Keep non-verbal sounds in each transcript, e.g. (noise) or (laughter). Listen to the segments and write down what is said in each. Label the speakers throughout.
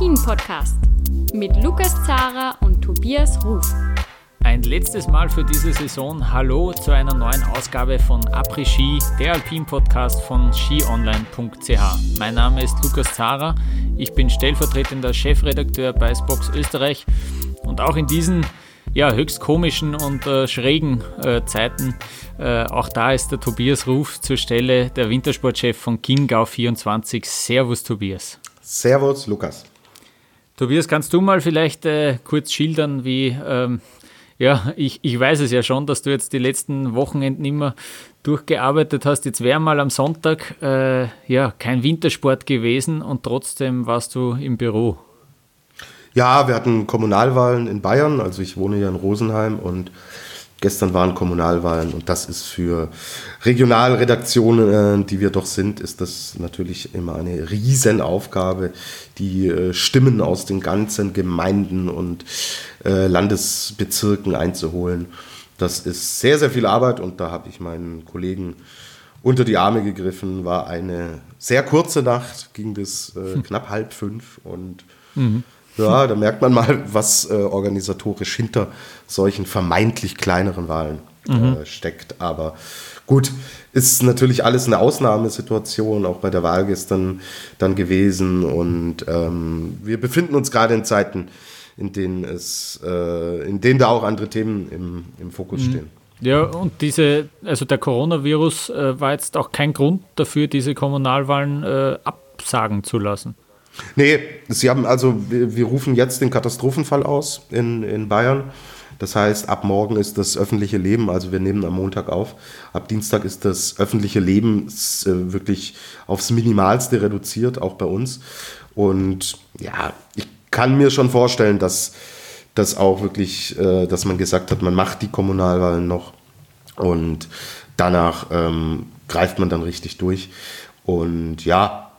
Speaker 1: Après-Ski, der Alpin-Podcast mit Lukas Zara und Tobias Ruf.
Speaker 2: Ein letztes Mal für diese Saison Hallo zu einer neuen Ausgabe von Après-Ski, der Alpin-Podcast von skionline.ch. Mein Name ist Lukas Zara, ich bin stellvertretender Chefredakteur bei Spox Österreich und auch in diesen ja, höchst komischen und äh, schrägen äh, Zeiten. Äh, auch da ist der Tobias Ruf zur Stelle der Wintersportchef von Kingau 24. Servus, Tobias.
Speaker 3: Servus, Lukas.
Speaker 2: Tobias, kannst du mal vielleicht äh, kurz schildern, wie, ähm, ja, ich, ich weiß es ja schon, dass du jetzt die letzten Wochenenden immer durchgearbeitet hast. Jetzt wäre mal am Sonntag, äh, ja, kein Wintersport gewesen und trotzdem warst du im Büro.
Speaker 3: Ja, wir hatten Kommunalwahlen in Bayern. Also ich wohne ja in Rosenheim und gestern waren Kommunalwahlen und das ist für Regionalredaktionen, äh, die wir doch sind, ist das natürlich immer eine Riesenaufgabe, die äh, Stimmen aus den ganzen Gemeinden und äh, Landesbezirken einzuholen. Das ist sehr, sehr viel Arbeit und da habe ich meinen Kollegen unter die Arme gegriffen. War eine sehr kurze Nacht, ging bis äh, knapp halb fünf und mhm. Ja, da merkt man mal, was äh, organisatorisch hinter solchen vermeintlich kleineren Wahlen äh, mhm. steckt. Aber gut, ist natürlich alles eine Ausnahmesituation, auch bei der Wahl gestern dann gewesen. Und ähm, wir befinden uns gerade in Zeiten, in denen es, äh, in denen da auch andere Themen im, im Fokus mhm. stehen.
Speaker 2: Ja, und diese, also der Coronavirus äh, war jetzt auch kein Grund dafür, diese Kommunalwahlen äh, absagen zu lassen.
Speaker 3: Nee, sie haben also, wir, rufen jetzt den Katastrophenfall aus in, in Bayern. Das heißt, ab morgen ist das öffentliche Leben, also wir nehmen am Montag auf, ab Dienstag ist das öffentliche Leben äh, wirklich aufs Minimalste reduziert, auch bei uns. Und ja, ich kann mir schon vorstellen, dass das auch wirklich, äh, dass man gesagt hat, man macht die Kommunalwahlen noch und danach ähm, greift man dann richtig durch. Und ja,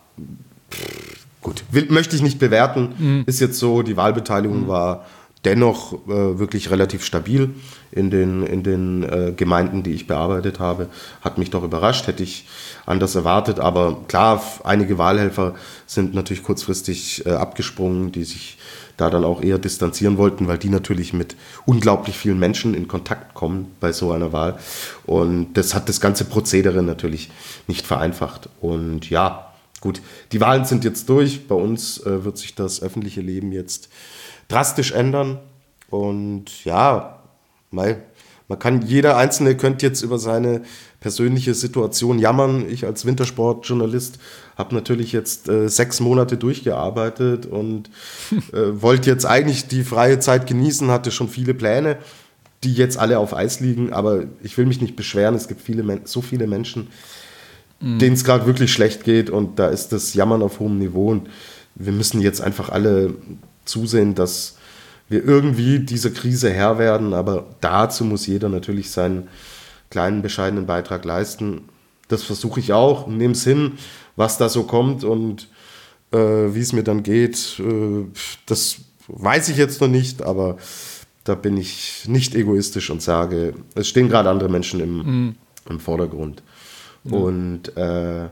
Speaker 3: pff, gut, will, möchte ich nicht bewerten. Mhm. Ist jetzt so, die Wahlbeteiligung mhm. war dennoch äh, wirklich relativ stabil in den, in den äh, Gemeinden, die ich bearbeitet habe. Hat mich doch überrascht, hätte ich anders erwartet. Aber klar, einige Wahlhelfer sind natürlich kurzfristig äh, abgesprungen, die sich da dann auch eher distanzieren wollten, weil die natürlich mit unglaublich vielen Menschen in Kontakt kommen bei so einer Wahl. Und das hat das ganze Prozedere natürlich nicht vereinfacht. Und ja, Gut, die Wahlen sind jetzt durch. Bei uns äh, wird sich das öffentliche Leben jetzt drastisch ändern. Und ja, mal, man kann, jeder Einzelne könnte jetzt über seine persönliche Situation jammern. Ich als Wintersportjournalist habe natürlich jetzt äh, sechs Monate durchgearbeitet und äh, (laughs) wollte jetzt eigentlich die freie Zeit genießen, hatte schon viele Pläne, die jetzt alle auf Eis liegen. Aber ich will mich nicht beschweren. Es gibt viele, so viele Menschen, mhm. denen es gerade wirklich schlecht geht und da ist das Jammern auf hohem Niveau und wir müssen jetzt einfach alle zusehen, dass wir irgendwie dieser Krise Herr werden, aber dazu muss jeder natürlich seinen kleinen, bescheidenen Beitrag leisten. Das versuche ich auch, nehme es hin, was da so kommt und äh, wie es mir dann geht, äh, das weiß ich jetzt noch nicht, aber da bin ich nicht egoistisch und sage, es stehen gerade andere Menschen im, mhm. im Vordergrund. Ja. Und äh,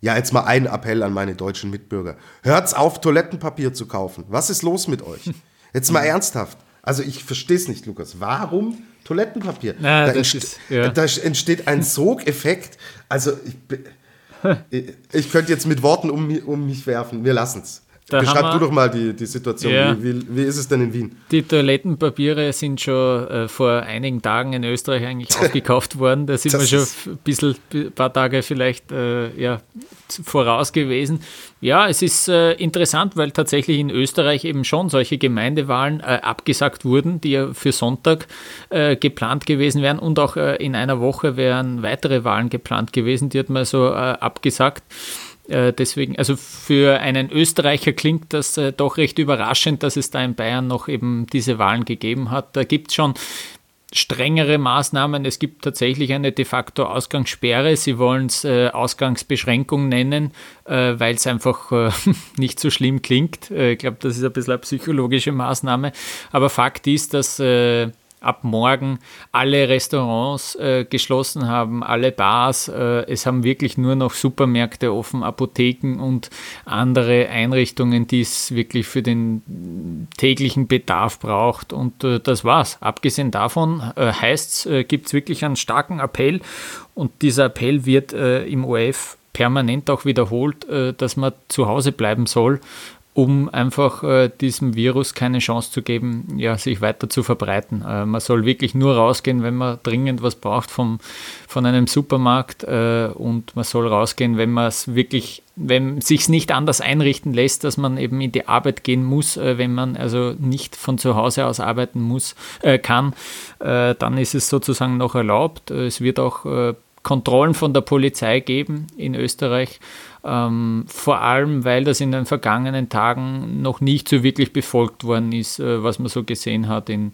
Speaker 3: ja, jetzt mal ein Appell an meine deutschen Mitbürger. Hört's auf, Toilettenpapier zu kaufen. Was ist los mit euch? (laughs) Jetzt mal ernsthaft. Also ich verstehe es nicht, Lukas. Warum Toilettenpapier?
Speaker 2: Na, da, entste ist, ja.
Speaker 3: da, entsteht ein (laughs) Sogeffekt. Also ich, (laughs) ich, könnte jetzt mit Worten um, um mich werfen. Wir lassen es. Da Beschreib du doch mal die, die Situation. Ja. Wie, wie, wie, ist es denn in Wien?
Speaker 2: Die Toilettenpapiere sind schon äh, vor einigen Tagen in Österreich eigentlich (laughs) aufgekauft worden. Da sind das wir schon ein bisschen, ein paar Tage vielleicht äh, ja, voraus gewesen. Ja, es ist äh, interessant, weil tatsächlich in Österreich eben schon solche Gemeindewahlen äh, abgesagt wurden, die ja für Sonntag äh, geplant gewesen wären und auch äh, in einer Woche wären weitere Wahlen geplant gewesen, die hat man so abgesagt. Äh, deswegen, also für einen Österreicher klingt das äh, doch recht überraschend, dass es da in Bayern noch eben diese Wahlen gegeben hat. Da gibt es schon strengere Maßnahmen. Es gibt tatsächlich eine de facto Ausgangssperre. Sie wollen es äh, Ausgangsbeschränkung nennen, äh, weil es einfach äh, (laughs) nicht so schlimm klingt. Äh, ich glaube, das ist ein bisschen eine psychologische Maßnahme. Aber Fakt ist, dass ab morgen alle Restaurants äh, geschlossen haben, alle Bars. Äh, es haben wirklich nur noch Supermärkte offen, Apotheken und andere Einrichtungen, die es wirklich für den täglichen Bedarf braucht. Und äh, das war's. Abgesehen davon äh, heißt es, gibt es wirklich einen starken Appell und dieser Appell wird äh, im ORF permanent auch wiederholt, äh, dass man zu Hause bleiben soll um einfach äh, diesem Virus keine Chance zu geben, ja, sich weiter zu verbreiten. Äh, man soll wirklich nur rausgehen, wenn man dringend was braucht vom, von einem Supermarkt äh, und man soll rausgehen, wenn man es wirklich, wenn sich nicht anders einrichten lässt, dass man eben in die Arbeit gehen muss, äh, wenn man also nicht von zu Hause aus arbeiten muss, äh, kann, äh, dann ist es sozusagen noch erlaubt. Es wird auch Kontrollen von der Polizei geben in Österreich. Ähm, vor allem, weil das in den vergangenen Tagen noch nicht so wirklich befolgt worden ist, äh, was man so gesehen hat in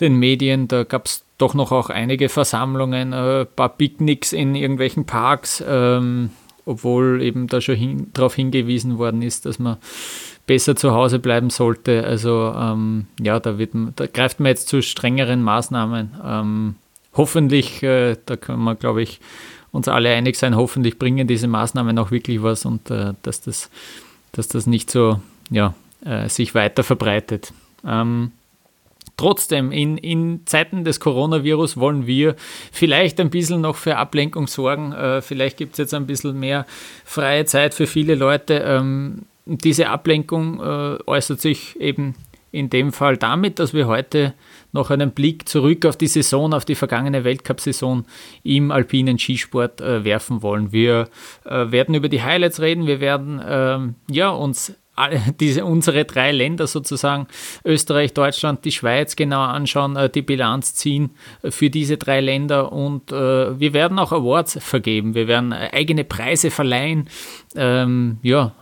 Speaker 2: den Medien. Da gab es doch noch auch einige Versammlungen, äh, ein paar Picknicks in irgendwelchen Parks, ähm, obwohl eben da schon hin, darauf hingewiesen worden ist, dass man besser zu Hause bleiben sollte. Also ähm, ja, da, wird, da greift man jetzt zu strengeren Maßnahmen. Ähm, hoffentlich, äh, da können wir, glaube ich, uns alle einig sein, hoffentlich bringen diese Maßnahmen auch wirklich was und äh, dass, das, dass das nicht so ja, äh, sich weiter verbreitet. Ähm, Trotzdem, in, in Zeiten des Coronavirus wollen wir vielleicht ein bisschen noch für Ablenkung sorgen. Äh, vielleicht gibt es jetzt ein bisschen mehr freie Zeit für viele Leute. Ähm, diese Ablenkung äh, äußert sich eben in dem Fall damit, dass wir heute noch einen Blick zurück auf die Saison, auf die vergangene Weltcup-Saison im alpinen Skisport äh, werfen wollen. Wir äh, werden über die Highlights reden, wir werden ähm, ja, uns (laughs) diese, unsere drei Länder sozusagen, Österreich, Deutschland, die Schweiz genau anschauen, äh, die Bilanz ziehen äh, für diese drei Länder. Und äh, wir werden auch Awards vergeben, wir werden äh, eigene Preise verleihen, ähm, ja,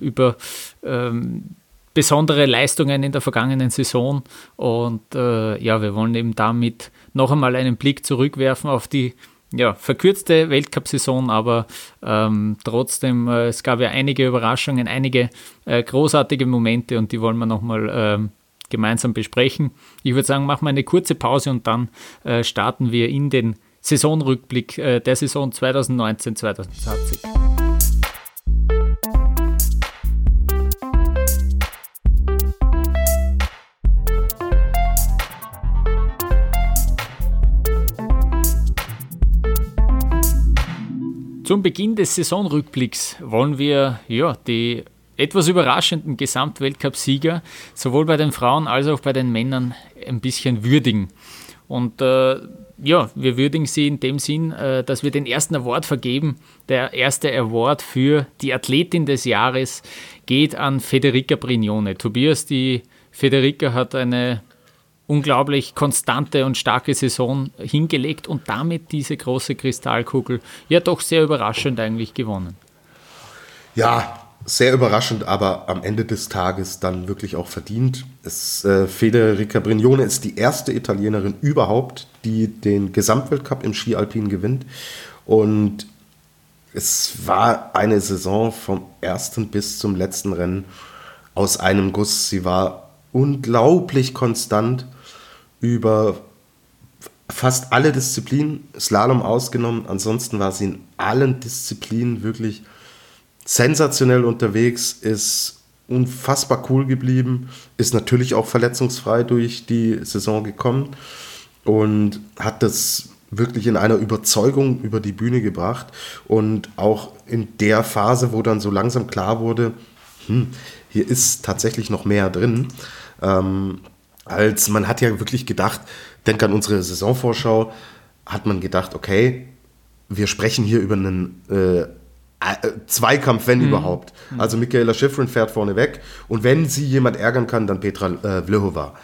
Speaker 2: über ähm, besondere Leistungen in der vergangenen Saison. Und äh, ja, wir wollen eben damit noch einmal einen Blick zurückwerfen auf die ja, verkürzte Weltcup-Saison, aber ähm, trotzdem, äh, es gab ja einige Überraschungen, einige äh, großartige Momente und die wollen wir nochmal ähm, gemeinsam besprechen. Ich würde sagen, machen wir eine kurze Pause und dann äh, starten wir in den Saisonrückblick äh, der Saison 2019-2020. Zum Beginn des Saisonrückblicks wollen wir ja, die etwas überraschenden Gesamtweltcup-Sieger sowohl bei den Frauen als auch bei den Männern ein bisschen würdigen. Und äh, ja, wir würdigen sie in dem Sinn, äh, dass wir den ersten Award vergeben. Der erste Award für die Athletin des Jahres geht an Federica Brignone. Tobias, die Federica hat eine unglaublich konstante und starke Saison hingelegt und damit diese große Kristallkugel ja doch sehr überraschend eigentlich gewonnen.
Speaker 3: Ja, sehr überraschend, aber am Ende des Tages dann wirklich auch verdient. Es, äh, Federica Brignone ist die erste Italienerin überhaupt, die den Gesamtweltcup im Ski Alpin gewinnt. Und es war eine Saison vom ersten bis zum letzten Rennen aus einem Guss. Sie war unglaublich konstant über fast alle Disziplinen, Slalom ausgenommen. Ansonsten war sie in allen Disziplinen wirklich sensationell unterwegs, ist unfassbar cool geblieben, ist natürlich auch verletzungsfrei durch die Saison gekommen und hat das wirklich in einer Überzeugung über die Bühne gebracht und auch in der Phase, wo dann so langsam klar wurde, hm, hier ist tatsächlich noch mehr drin, ähm, als man hat ja wirklich gedacht, denk an unsere Saisonvorschau, hat man gedacht, okay, wir sprechen hier über einen äh, Zweikampf, wenn mhm. überhaupt. Also Michaela Schifrin fährt vorne weg und wenn sie jemand ärgern kann, dann Petra äh, Vlhova,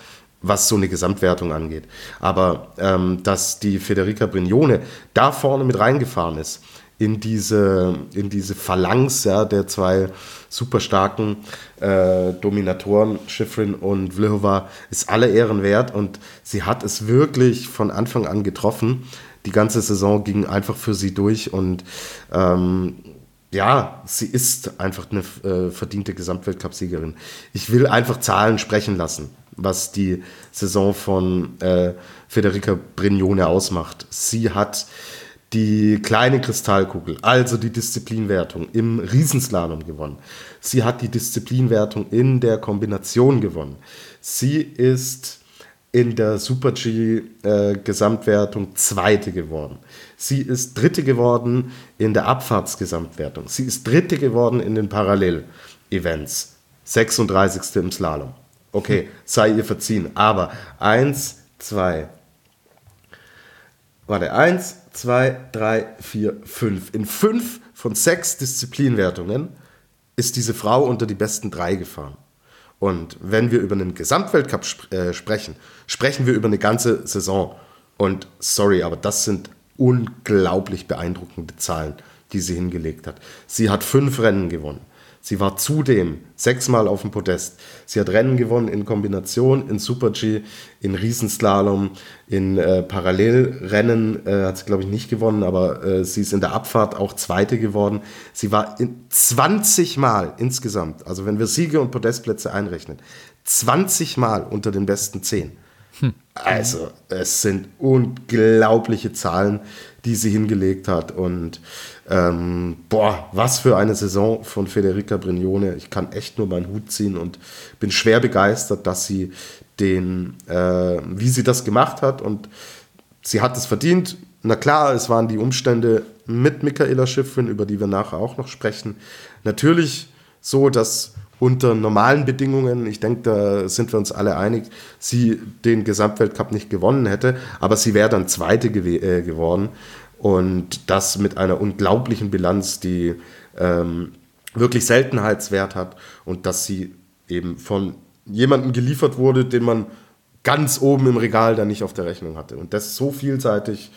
Speaker 3: was so eine Gesamtwertung angeht. Aber ähm, dass die Federica Brignone da vorne mit reingefahren ist, in diese, in diese Phalanx ja, der zwei super starken äh, Dominatoren, Schifrin und Vlhova, ist alle Ehren wert und sie hat es wirklich von Anfang an getroffen. Die ganze Saison ging einfach für sie durch und ähm, ja, sie ist einfach eine äh, verdiente Gesamtweltcup-Siegerin. Ich will einfach Zahlen sprechen lassen. was die Saison von äh, Federica Brignone ausmacht. Sie hat die kleine Kristallkugel, also die Disziplinwertung im Riesenslalom gewonnen. Sie hat die Disziplinwertung in der Kombination gewonnen. Sie ist in der Super G äh, Gesamtwertung Zweite geworden. Sie ist Dritte geworden in der Abfahrtsgesamtwertung. Sie ist Dritte geworden in den Parallel-Events. 36. im Slalom. Okay, sei ihr verziehen. Aber eins, zwei, warte, eins, zwei, drei, vier, fünf. In fünf von sechs Disziplinwertungen ist diese Frau unter die besten drei gefahren. Und wenn wir über einen Gesamtweltcup sp äh, sprechen, sprechen wir über eine ganze Saison. Und sorry, aber das sind unglaublich beeindruckende Zahlen, die sie hingelegt hat. Sie hat fünf Rennen gewonnen. Sie war zudem sechsmal auf dem Podest. Sie hat Rennen gewonnen in Kombination, in Super G, in Riesenslalom, in äh, Parallelrennen äh, hat sie, glaube ich, nicht gewonnen, aber äh, sie ist in der Abfahrt auch Zweite geworden. Sie war in 20 Mal insgesamt, also wenn wir Siege und Podestplätze einrechnen, 20 Mal unter den besten 10. Hm. Also, es sind unglaubliche Zahlen, die sie hingelegt hat. Und ähm, boah, was für eine Saison von Federica Brignone. Ich kann echt nur meinen Hut ziehen und bin schwer begeistert, dass sie den, äh, wie sie das gemacht hat. Und sie hat es verdient. Na klar, es waren die Umstände mit Michaela Schiffrin, über die wir nachher auch noch sprechen. Natürlich so, dass unter normalen Bedingungen, ich denke, da sind wir uns alle einig, sie den Gesamtweltcup nicht gewonnen hätte, aber sie wäre dann Zweite gew äh, geworden und das mit einer unglaublichen Bilanz, die ähm, wirklich Seltenheitswert hat und dass sie eben von jemandem geliefert wurde, den man ganz oben im Regal dann nicht auf der Rechnung hatte. Und das so vielseitig.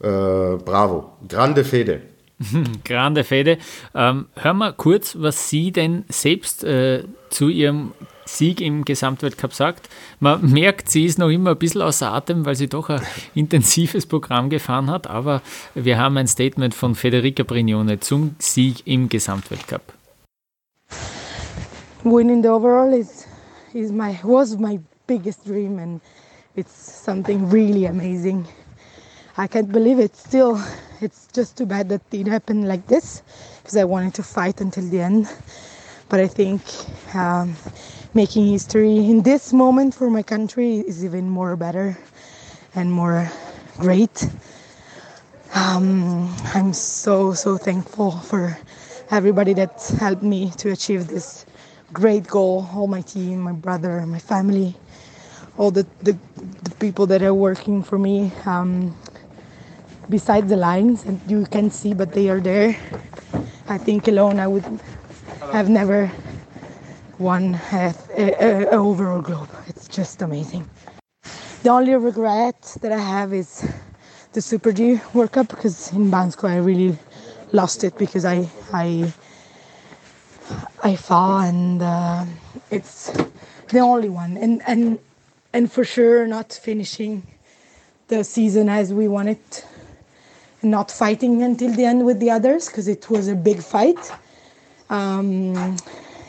Speaker 3: Äh, bravo. Grande Fede. (laughs)
Speaker 2: Grande Fede. Ähm, hör mal kurz, was sie denn selbst äh, zu ihrem Sieg im Gesamtweltcup sagt. Man merkt, sie ist noch immer ein bisschen außer Atem, weil sie doch ein (laughs) intensives Programm gefahren hat. Aber wir haben ein Statement von Federica Brignone zum Sieg im Gesamtweltcup.
Speaker 4: Winning the overall is, is my, was my biggest dream and it's something really amazing. I can't believe it still. It's just too bad that it happened like this because I wanted to fight until the end. But I think um, making history in this moment for my country is even more better and more great. Um, I'm so, so thankful for everybody that helped me to achieve this great goal all my team, my brother, my family, all the, the, the people that are working for me. Um, beside the lines and you can see but they are there. I think alone i would have never won a, a, a overall globe. It's just amazing. The only regret that i have is the super g world cup because in bansko i really lost it because i i i fell and uh, it's the only one. And and and for sure not finishing the season as we wanted not fighting until the end with the others because it was a big fight. Um,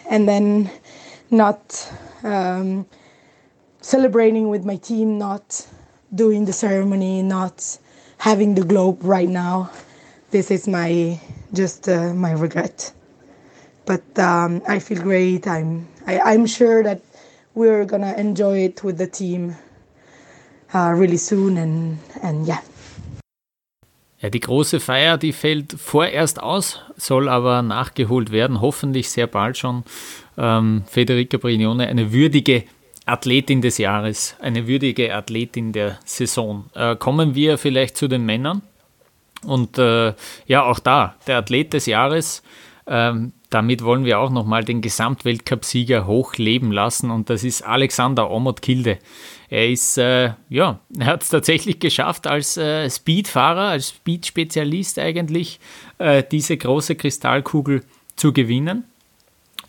Speaker 4: and then not um, celebrating with my team, not doing the ceremony, not having the globe right now. This is my just uh, my regret. But um, I feel great. I'm I, am i am sure that we're gonna enjoy it with the team uh, really soon. And and yeah.
Speaker 2: Ja, die große Feier, die fällt vorerst aus, soll aber nachgeholt werden, hoffentlich sehr bald schon. Ähm, Federica Brignone, eine würdige Athletin des Jahres, eine würdige Athletin der Saison. Äh, kommen wir vielleicht zu den Männern. Und äh, ja, auch da, der Athlet des Jahres, ähm, damit wollen wir auch nochmal den Gesamtweltcup-Sieger hochleben lassen und das ist Alexander Omot Kilde. Er ist, äh, ja, er hat es tatsächlich geschafft, als äh, Speedfahrer, als Speed-Spezialist eigentlich, äh, diese große Kristallkugel zu gewinnen.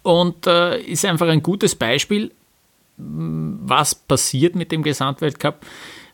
Speaker 2: Und äh, ist einfach ein gutes Beispiel, was passiert mit dem Gesamtweltcup,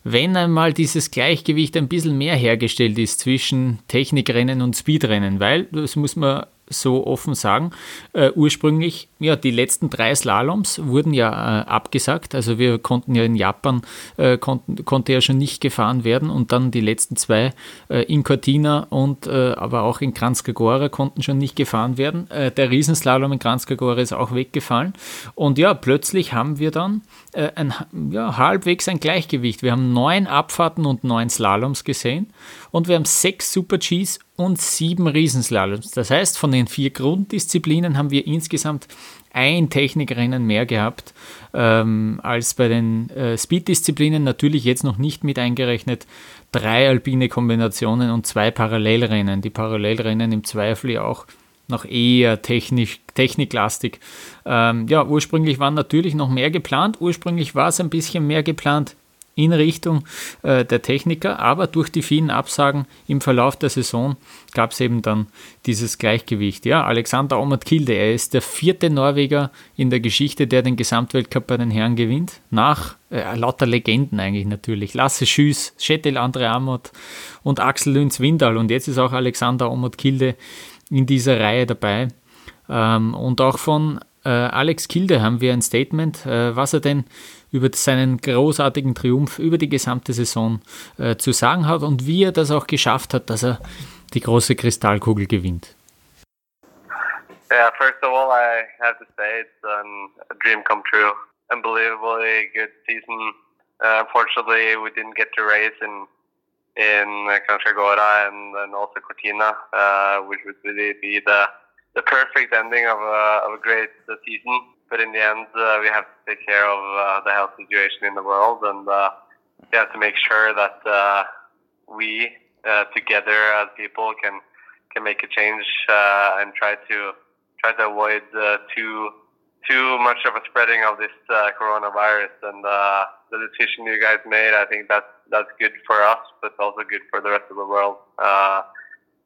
Speaker 2: wenn einmal dieses Gleichgewicht ein bisschen mehr hergestellt ist zwischen Technikrennen und Speedrennen, weil, das muss man so offen sagen. Äh, ursprünglich, ja, die letzten drei Slaloms wurden ja äh, abgesagt. Also wir konnten ja in Japan, äh, konnten, konnte ja schon nicht gefahren werden und dann die letzten zwei äh, in Cortina und äh, aber auch in Kranjska konnten schon nicht gefahren werden. Äh, der Riesenslalom in Kranjska ist auch weggefallen. Und ja, plötzlich haben wir dann ein, ja, halbwegs ein Gleichgewicht. Wir haben neun Abfahrten und neun Slaloms gesehen und wir haben sechs Super Gs und sieben Riesenslaloms. Das heißt, von den vier Grunddisziplinen haben wir insgesamt ein Technikrennen mehr gehabt ähm, als bei den äh, Speed-Disziplinen. Natürlich jetzt noch nicht mit eingerechnet drei alpine Kombinationen und zwei Parallelrennen. Die Parallelrennen im Zweifel ja auch noch eher technisch, techniklastig. Ähm, ja, ursprünglich waren natürlich noch mehr geplant. Ursprünglich war es ein bisschen mehr geplant in Richtung äh, der Techniker, aber durch die vielen Absagen im Verlauf der Saison gab es eben dann dieses Gleichgewicht. Ja, Alexander Omert-Kilde, er ist der vierte Norweger in der Geschichte, der den Gesamtweltcup bei den Herren gewinnt, nach äh, lauter Legenden eigentlich natürlich. Lasse Schüss, Schetel Andre Amott und Axel Lünz Windal und jetzt ist auch Alexander Omert-Kilde in dieser Reihe dabei. Ähm, und auch von äh, Alex Kilde haben wir ein Statement, äh, was er denn über seinen großartigen Triumph über die gesamte Saison äh, zu sagen hat und wie er das auch geschafft hat, dass er die große Kristallkugel gewinnt.
Speaker 5: Yeah, first of all, I have to say it's um, a dream come true. Unbelievably good season. Uh, unfortunately, we didn't get to race in in Canchagora and, and also Cortina, uh, which would really be the the perfect ending of a, of a great season. but in the end, uh, we have to take care of uh, the health situation in the world, and uh, we have to make sure that uh, we uh, together as people can can make a change uh, and try to try to avoid uh, too too much of a spreading of this uh, coronavirus. And uh, the decision you guys made, I think that's that's good for us, but also good for the rest of the world. Uh,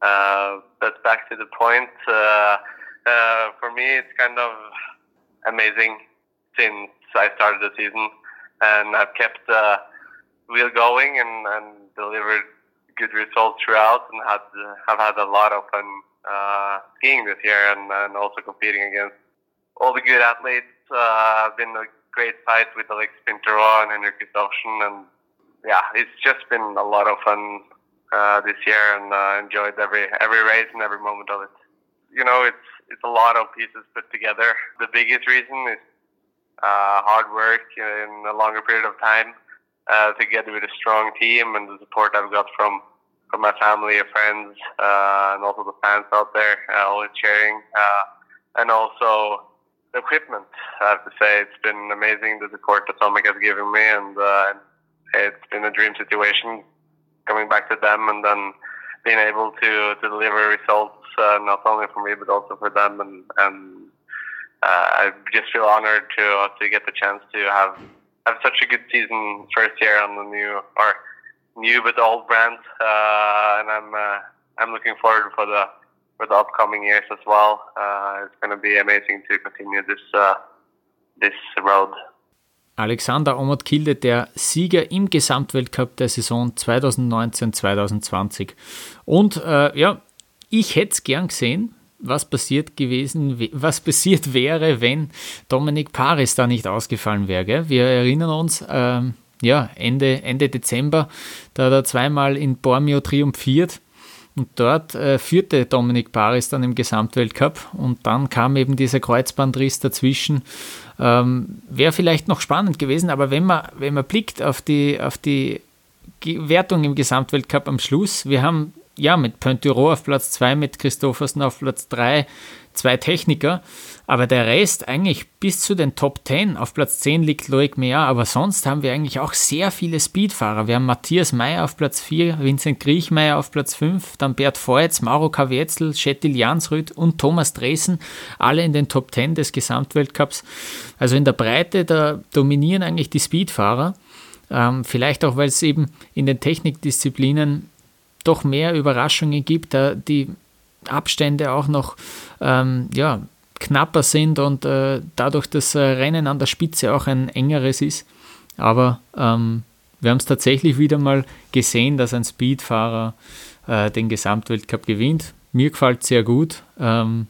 Speaker 5: uh, but back to the point, uh, uh, for me, it's kind of amazing since I started the season, and I've kept the wheel going and, and delivered good results throughout, and had have had a lot of fun skiing this year, and, and also competing against all the good athletes. Uh, been a great fight with Alex Pinteroa and Henrik Gustafsson, and yeah, it's just been a lot of fun uh, this year, and uh, enjoyed every every race and every moment of it. You know, it's it's a lot of pieces put together. The biggest reason is uh, hard work in a longer period of time, uh, together with a strong team and the support I've got from from my family, and friends, uh, and also the fans out there, uh, always cheering, uh, and also equipment. I have to say it's been amazing the support that Atomic has given me, and uh, it's been a dream situation coming back to them and then being able to, to deliver results uh, not only for me but also for them, and and uh, I just feel honored to to get the chance to have have such a good season first year on the new or new but old brand, uh, and I'm uh, I'm looking forward for the for the upcoming years as well. Uh, it's going to be amazing to continue this uh, this road.
Speaker 2: Alexander Omot-Kilde, der Sieger im Gesamtweltcup der Saison 2019-2020. Und äh, ja, ich hätte es gern gesehen, was passiert gewesen, was (laughs) passiert wäre, wenn Dominik Paris da nicht ausgefallen wäre. Wir erinnern uns, ähm, ja, Ende, Ende Dezember, da hat er zweimal in Bormio triumphiert und dort äh, führte Dominik Paris dann im Gesamtweltcup und dann kam eben dieser Kreuzbandriss dazwischen. Ähm, Wäre vielleicht noch spannend gewesen, aber wenn man, wenn man blickt auf die, auf die Wertung im Gesamtweltcup am Schluss, wir haben ja mit Pointuro auf Platz 2, mit Christophersen auf Platz 3, zwei Techniker, aber der Rest eigentlich bis zu den Top 10. Auf Platz 10 liegt Loic Meyer, aber sonst haben wir eigentlich auch sehr viele Speedfahrer. Wir haben Matthias Meyer auf Platz 4, Vincent Griechmeier auf Platz 5, dann Bert Voits, Mauro Kavietzel, Schettil Jansrud und Thomas Dresen, alle in den Top 10 des Gesamtweltcups. Also in der Breite, da dominieren eigentlich die Speedfahrer. Ähm, vielleicht auch, weil es eben in den Technikdisziplinen doch mehr Überraschungen gibt, da die Abstände auch noch ähm, ja, knapper sind und äh, dadurch das äh, Rennen an der Spitze auch ein engeres ist. Aber ähm, wir haben es tatsächlich wieder mal gesehen, dass ein Speedfahrer äh, den Gesamtweltcup gewinnt. mir gefällt sehr gut. Ähm,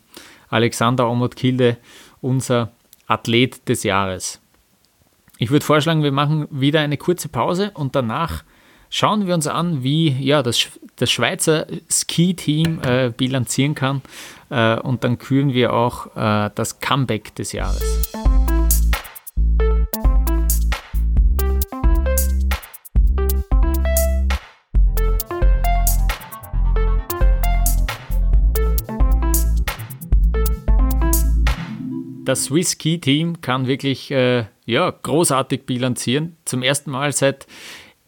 Speaker 2: Alexander Omot-Kilde, unser Athlet des Jahres. Ich würde vorschlagen, wir machen wieder eine kurze Pause und danach schauen wir uns an, wie ja, das, das Schweizer Ski-Team äh, bilanzieren kann äh, und dann küren wir auch äh, das Comeback des Jahres. das Swiss Ski Team kann wirklich äh, ja, großartig bilanzieren. Zum ersten Mal seit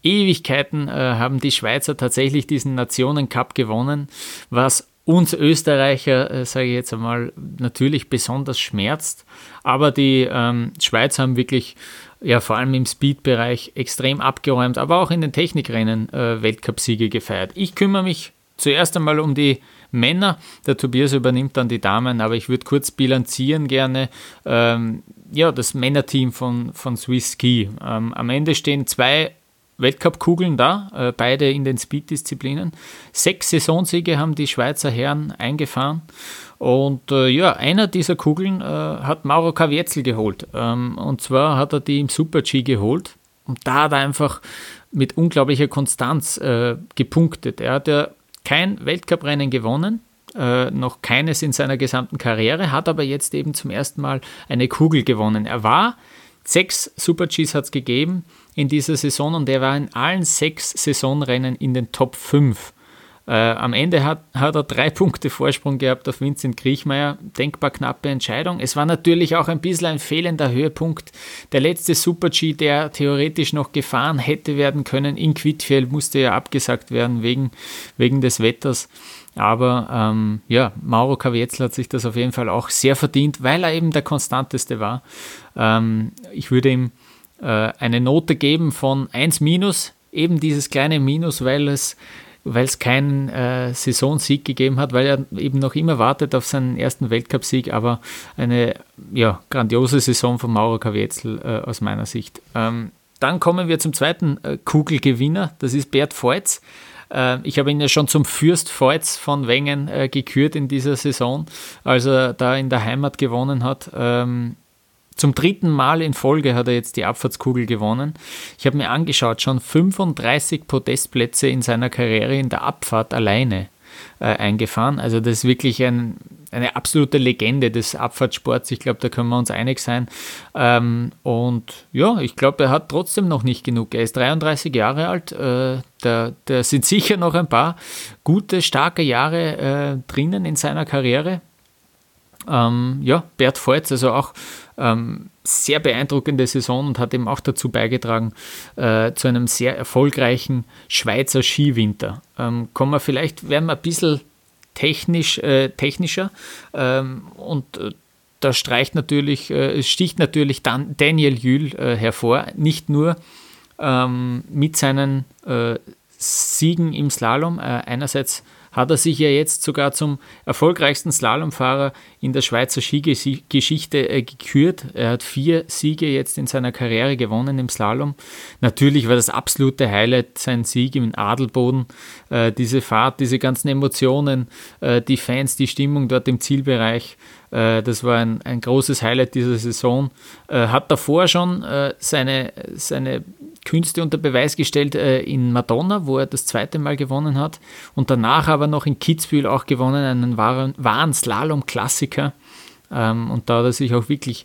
Speaker 2: Ewigkeiten äh, haben die Schweizer tatsächlich diesen Nationencup gewonnen, was uns Österreicher, äh, sage ich jetzt einmal, natürlich besonders schmerzt. Aber die ähm, Schweizer haben wirklich, ja, vor allem im Speed-Bereich extrem abgeräumt, aber auch in den Technikrennen äh, Weltcupsiege gefeiert. Ich kümmere mich zuerst einmal um die Männer. Der Tobias übernimmt dann die Damen, aber ich würde kurz bilanzieren gerne. Ähm, ja, das Männerteam von, von Swiss Ski. Ähm, am Ende stehen zwei Weltcup-Kugeln da, äh, beide in den Speed-Disziplinen. Sechs Saisonsiege haben die Schweizer Herren eingefahren. Und äh, ja, einer dieser Kugeln äh, hat Mauro Kavietzel geholt. Ähm, und zwar hat er die im Super-G geholt. Und da hat er einfach mit unglaublicher Konstanz äh, gepunktet. Er hat ja kein Weltcuprennen gewonnen, äh, noch keines in seiner gesamten Karriere, hat aber jetzt eben zum ersten Mal eine Kugel gewonnen. Er war, sechs Super-Gs hat es gegeben in dieser Saison und er war in allen sechs Saisonrennen in den Top 5. Äh, am Ende hat, hat er drei (laughs) Punkte Vorsprung gehabt auf Vincent Kriechmeier. Denkbar knappe Entscheidung. Es war natürlich auch ein bisschen ein fehlender Höhepunkt. Der letzte Super-G, der theoretisch noch gefahren hätte werden können in Quidfjell, musste ja abgesagt werden wegen, wegen des Wetters. Aber ähm, ja, Mauro Kavietzel hat sich das auf jeden Fall auch sehr verdient, weil er eben der konstanteste war. Ähm, ich würde ihm eine Note geben von 1 minus, eben dieses kleine Minus, weil es weil es keinen äh, Saisonsieg gegeben hat, weil er eben noch immer wartet auf seinen ersten Weltcupsieg, aber eine ja, grandiose Saison von Mauro Kavietzel äh, aus meiner Sicht. Ähm, dann kommen wir zum zweiten äh, Kugelgewinner, das ist Bert Feutz. Äh, ich habe ihn ja schon zum Fürst Feutz von Wengen äh, gekürt in dieser Saison, als er da in der Heimat gewonnen hat. Ähm, zum dritten Mal in Folge hat er jetzt die Abfahrtskugel gewonnen. Ich habe mir angeschaut, schon 35 Podestplätze in seiner Karriere in der Abfahrt alleine äh, eingefahren. Also das ist wirklich ein, eine absolute Legende des Abfahrtsports. Ich glaube, da können wir uns einig sein. Ähm, und ja, ich glaube, er hat trotzdem noch nicht genug. Er ist 33 Jahre alt. Äh, da, da, sind sicher noch ein paar gute, starke Jahre äh, drinnen in seiner Karriere. Ähm, ja, Bert Feutz, also auch ähm, sehr beeindruckende Saison und hat eben auch dazu beigetragen äh, zu einem sehr erfolgreichen Schweizer Skiwinter. Ähm, kommen wir vielleicht, werden wir ein bisschen technisch, äh, technischer ähm, und äh, da streicht natürlich, äh, sticht natürlich dann Daniel Jühl äh, hervor, nicht nur ähm, mit seinen Siegen im Slalom, einerseits hat er sich ja jetzt sogar zum erfolgreichsten Slalomfahrer in der Schweizer Skigeschichte äh, gekürt. Er hat vier Siege jetzt in seiner Karriere gewonnen im Slalom. Natürlich war das absolute Highlight sein Sieg im Adelboden. Äh, diese Fahrt, diese ganzen Emotionen, äh, die Fans, die Stimmung dort im Zielbereich. Das war ein, ein großes Highlight dieser Saison. Hat davor schon seine, seine Künste unter Beweis gestellt äh, in Madonna, wo er das zweite Mal gewonnen hat und danach aber noch in Kitzbühel auch gewonnen, einen wahren, wahren Slalom-Klassiker. Ähm, und da hat er sich auch wirklich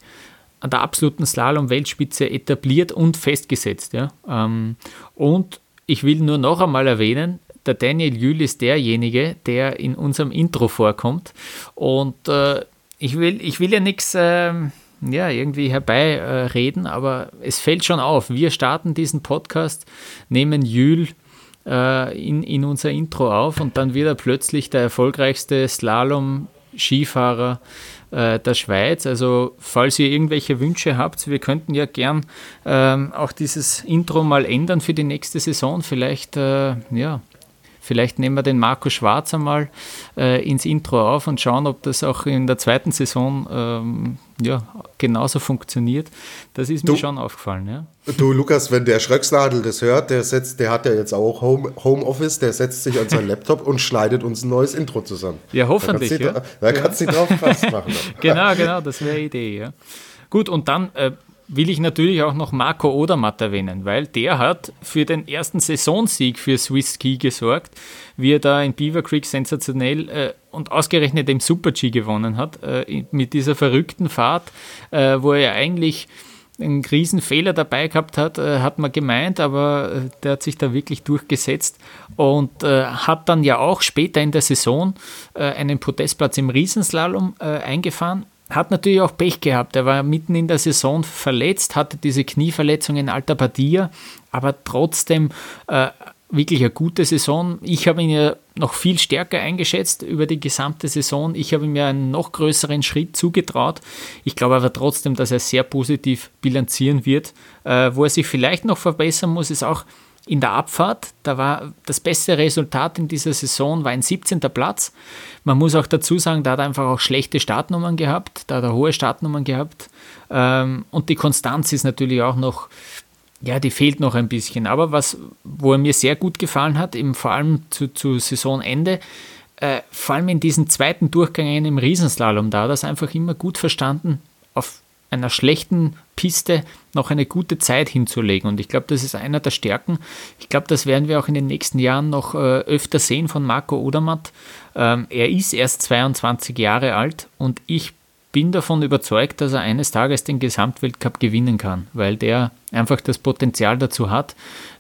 Speaker 2: an der absoluten Slalom-Weltspitze etabliert und festgesetzt. Ja. Ähm, und ich will nur noch einmal erwähnen, der Daniel Jühl ist derjenige, der in unserem Intro vorkommt. Und äh, ich, will, ich will ja nichts. Äh, ja, irgendwie herbeireden, äh, aber es fällt schon auf. Wir starten diesen Podcast, nehmen Jül äh, in, in unser Intro auf und dann wird er plötzlich der erfolgreichste Slalom-Skifahrer äh, der Schweiz. Also, falls ihr irgendwelche Wünsche habt, wir könnten ja gern ähm, auch dieses Intro mal ändern für die nächste Saison. Vielleicht, äh, ja, Vielleicht nehmen wir den Marco Schwarz einmal äh, ins Intro auf und schauen, ob das auch in der zweiten Saison ähm, ja, genauso funktioniert. Das ist mir du, schon aufgefallen. Ja.
Speaker 3: Du, Lukas, wenn der Schröcksnadel das hört, der, setzt, der hat ja jetzt auch Home, Homeoffice, der setzt sich an seinen (laughs) Laptop und schneidet uns ein neues Intro zusammen.
Speaker 2: Ja, hoffentlich. Da kannst
Speaker 3: du ja. da kannst du drauf fast machen. (laughs)
Speaker 2: genau, genau, das wäre eine Idee. Ja. Gut, und dann äh, will ich natürlich auch noch Marco Odermatt erwähnen, weil der hat für den ersten Saisonsieg für Swiss Ski gesorgt, wie er da in Beaver Creek sensationell äh, und ausgerechnet im Super G gewonnen hat, äh, mit dieser verrückten Fahrt, äh, wo er ja eigentlich einen Riesenfehler dabei gehabt hat, äh, hat man gemeint, aber äh, der hat sich da wirklich durchgesetzt und äh, hat dann ja auch später in der Saison einen Podestplatz im Riesenslalom eingefahren hat natürlich auch Pech gehabt. Er war mitten in der Saison verletzt, hatte diese Knieverletzung in Alta Badia, aber trotzdem äh, wirklich eine gute Saison. Ich habe ihn ja noch viel stärker eingeschätzt über die gesamte Saison. Ich habe ihm ja einen noch größeren Schritt zugetraut. Ich glaube aber trotzdem, dass er sehr positiv bilanzieren wird. Äh, wo er sich vielleicht noch verbessern muss, ist auch in der Abfahrt. Da war das beste Resultat in dieser Saison war ein 17. Platz. Man muss auch dazu sagen, da hat er einfach auch schlechte Startnummern gehabt, da hat er hohe Startnummern gehabt. Ähm, und die Konstanz ist natürlich auch noch, ja, die fehlt noch ein bisschen. Aber was, wo er mir sehr gut gefallen hat, eben vor allem zu, zu Saisonende, äh, vor allem in diesen zweiten Durchgängen im Riesenslalom, da hat er es einfach immer gut verstanden, auf einer schlechten Piste noch eine gute Zeit hinzulegen. Und ich glaube, das ist einer der Stärken. Ich glaube, das werden wir auch in den nächsten Jahren noch äh, öfter sehen von Marco Odermatt. Ähm, er ist erst 22 Jahre alt und ich bin davon überzeugt, dass er eines Tages den Gesamtweltcup gewinnen kann, weil der einfach das Potenzial dazu hat.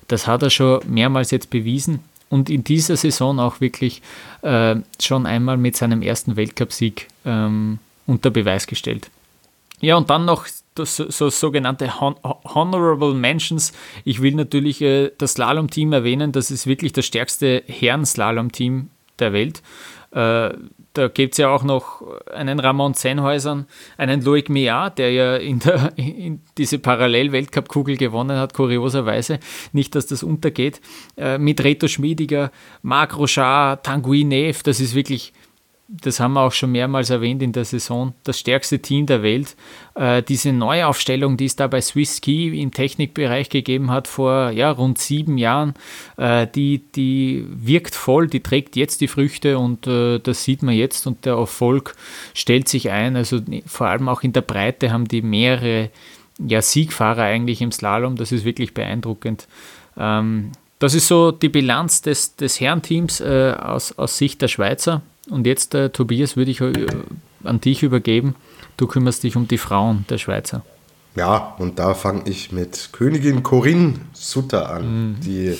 Speaker 2: Das hat er schon mehrmals jetzt bewiesen und in dieser Saison auch wirklich äh, schon einmal mit seinem ersten Weltcupsieg ähm, unter Beweis gestellt. Ja, und dann noch das, so sogenannte Hon Honorable Mentions. Ich will natürlich äh, das Slalom-Team erwähnen. Das ist wirklich das stärkste Herren-Slalom-Team der Welt. Äh, da gibt es ja auch noch einen Ramon Sennhäusern, einen Loic Meillard, der ja in, der, in diese Parallel-Weltcup-Kugel gewonnen hat, kurioserweise. Nicht, dass das untergeht. Äh, mit Reto Schmiediger, Marc Rochard, Tanguy Neff, das ist wirklich das haben wir auch schon mehrmals erwähnt in der Saison, das stärkste Team der Welt. Äh, diese Neuaufstellung, die es da bei Swiss Ski im Technikbereich gegeben hat vor ja, rund sieben Jahren, äh, die, die wirkt voll, die trägt jetzt die Früchte und äh, das sieht man jetzt und der Erfolg stellt sich ein. Also vor allem auch in der Breite haben die mehrere ja, Siegfahrer eigentlich im Slalom, das ist wirklich beeindruckend. Ähm, das ist so die Bilanz des, des Herrenteams äh, aus, aus Sicht der Schweizer. Und jetzt, äh, Tobias, würde ich äh, an dich übergeben. Du kümmerst dich um die Frauen der Schweizer.
Speaker 3: Ja, und da fange ich mit Königin Corinne Sutter an, mhm. die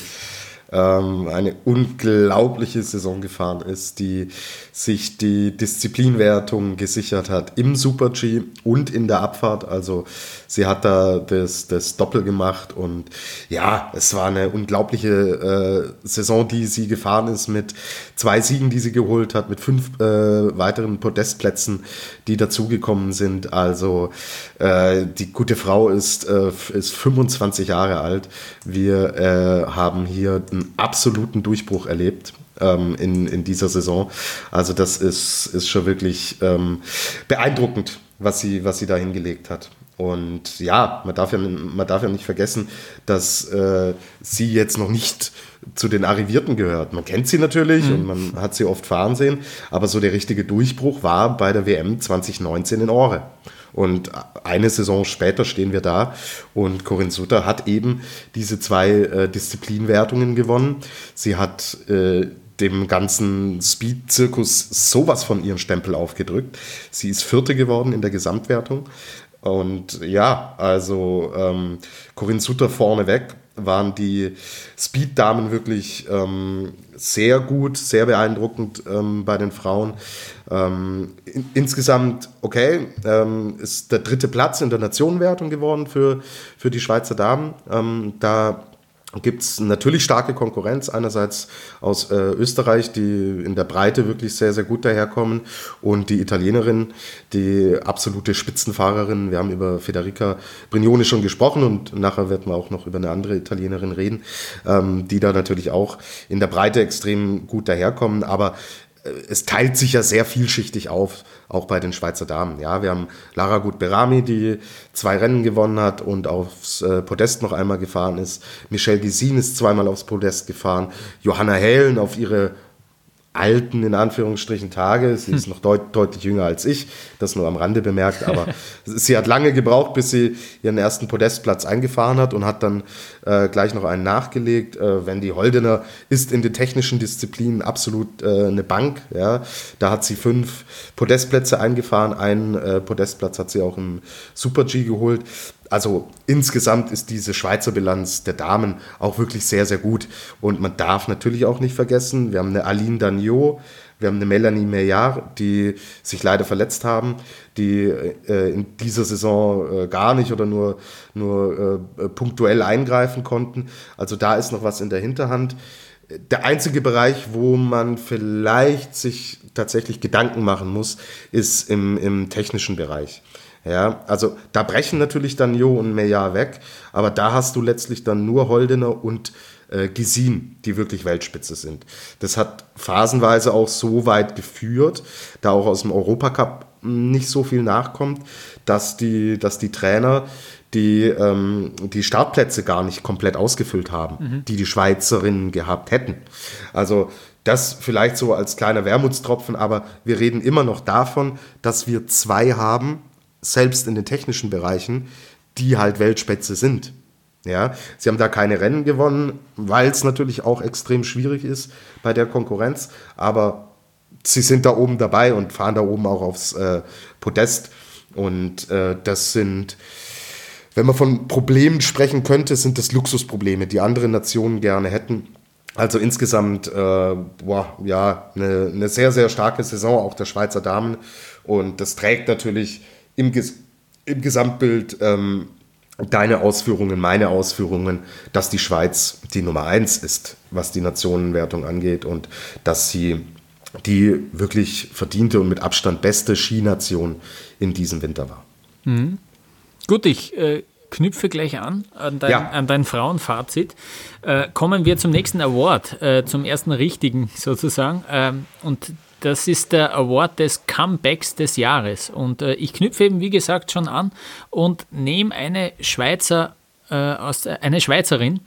Speaker 3: ähm, eine unglaubliche Saison gefahren ist, die sich die Disziplinwertung gesichert hat im Super G und in der Abfahrt. Also sie hat da das, das Doppel gemacht und ja, es war eine unglaubliche äh, Saison, die sie gefahren ist mit zwei Siegen, die sie geholt hat, mit fünf äh, weiteren Podestplätzen, die dazugekommen sind. Also äh, die gute Frau ist, äh, ist 25 Jahre alt. Wir äh, haben hier einen absoluten Durchbruch erlebt ähm, in, in dieser Saison. Also das ist, ist schon wirklich ähm, beeindruckend, was sie, was sie da hingelegt hat. Und ja, man darf ja, man darf ja nicht vergessen, dass äh, sie jetzt noch nicht zu den Arrivierten gehört. Man kennt sie natürlich mhm. und man hat sie oft fahren sehen, aber so der richtige Durchbruch war bei der WM 2019 in Ore. Und eine Saison später stehen wir da und Corinne Sutter hat eben diese zwei äh, Disziplinwertungen gewonnen. Sie hat äh, dem ganzen Speed-Zirkus sowas von ihren Stempel aufgedrückt. Sie ist Vierte geworden in der Gesamtwertung. Und ja, also ähm, Corinne Sutter vorneweg waren die Speed-Damen wirklich ähm, sehr gut, sehr beeindruckend ähm, bei den Frauen. Ähm, in, insgesamt, okay, ähm, ist der dritte Platz in der Nationenwertung geworden für, für die Schweizer Damen. Ähm, da gibt es natürlich starke Konkurrenz. Einerseits aus äh, Österreich, die in der Breite wirklich sehr, sehr gut daherkommen. Und die Italienerin, die absolute Spitzenfahrerin. Wir haben über Federica Brignone schon gesprochen und nachher werden wir auch noch über eine andere Italienerin reden, ähm, die da natürlich auch in der Breite extrem gut daherkommen. Aber es teilt sich ja sehr vielschichtig auf, auch bei den Schweizer Damen. Ja, wir haben Lara Gut-Berami, die zwei Rennen gewonnen hat und aufs äh, Podest noch einmal gefahren ist. Michelle Gisin ist zweimal aufs Podest gefahren. Johanna Hellen auf ihre alten, in Anführungsstrichen, Tage. Sie ist hm. noch deut deutlich jünger als ich, das nur am Rande bemerkt, aber (laughs) sie hat lange gebraucht, bis sie ihren ersten Podestplatz eingefahren hat und hat dann äh, gleich noch einen nachgelegt. Äh, Wendy Holdener ist in den technischen Disziplinen absolut äh, eine Bank. Ja. Da hat sie fünf Podestplätze eingefahren, einen äh, Podestplatz hat sie auch im Super-G geholt also insgesamt ist diese Schweizer Bilanz der Damen auch wirklich sehr, sehr gut. Und man darf natürlich auch nicht vergessen, wir haben eine Aline Dagnot, wir haben eine Melanie Meillard, die sich leider verletzt haben, die äh, in dieser Saison äh, gar nicht oder nur, nur äh, punktuell eingreifen konnten. Also da ist noch was in der Hinterhand. Der einzige Bereich, wo man vielleicht sich tatsächlich Gedanken machen muss, ist im, im technischen Bereich. Ja, also da brechen natürlich dann Jo und Meillard weg, aber da hast du letztlich dann nur Holdener und äh, Gesin, die wirklich Weltspitze sind. Das hat phasenweise auch so weit geführt, da auch aus dem Europacup nicht so viel nachkommt, dass die, dass die Trainer die ähm, die Startplätze gar nicht komplett ausgefüllt haben, mhm. die die Schweizerinnen gehabt hätten. Also das vielleicht so als kleiner Wermutstropfen, aber wir reden immer noch davon, dass wir zwei haben, selbst in den technischen Bereichen, die halt Weltspätze sind. Ja, sie haben da keine Rennen gewonnen, weil es natürlich auch extrem schwierig ist bei der Konkurrenz, aber sie sind da oben dabei und fahren da oben auch aufs äh, Podest. Und äh, das sind, wenn man von Problemen sprechen könnte, sind das Luxusprobleme, die andere Nationen gerne hätten. Also insgesamt, äh, boah, ja, eine, eine sehr, sehr starke Saison auch der Schweizer Damen. Und das trägt natürlich im, Ges im Gesamtbild ähm, deine Ausführungen, meine Ausführungen, dass die Schweiz die Nummer eins ist, was die Nationenwertung angeht und dass sie die wirklich verdiente und mit Abstand beste Skination in diesem Winter war.
Speaker 2: Mhm. Gut, ich äh, knüpfe gleich an an dein, ja. an dein Frauenfazit. Äh, kommen wir zum nächsten Award, äh, zum ersten richtigen (laughs) sozusagen. Ähm, und das ist der Award des Comebacks des Jahres. Und äh, ich knüpfe eben, wie gesagt, schon an und nehme eine Schweizer, äh, aus, äh, eine Schweizerin.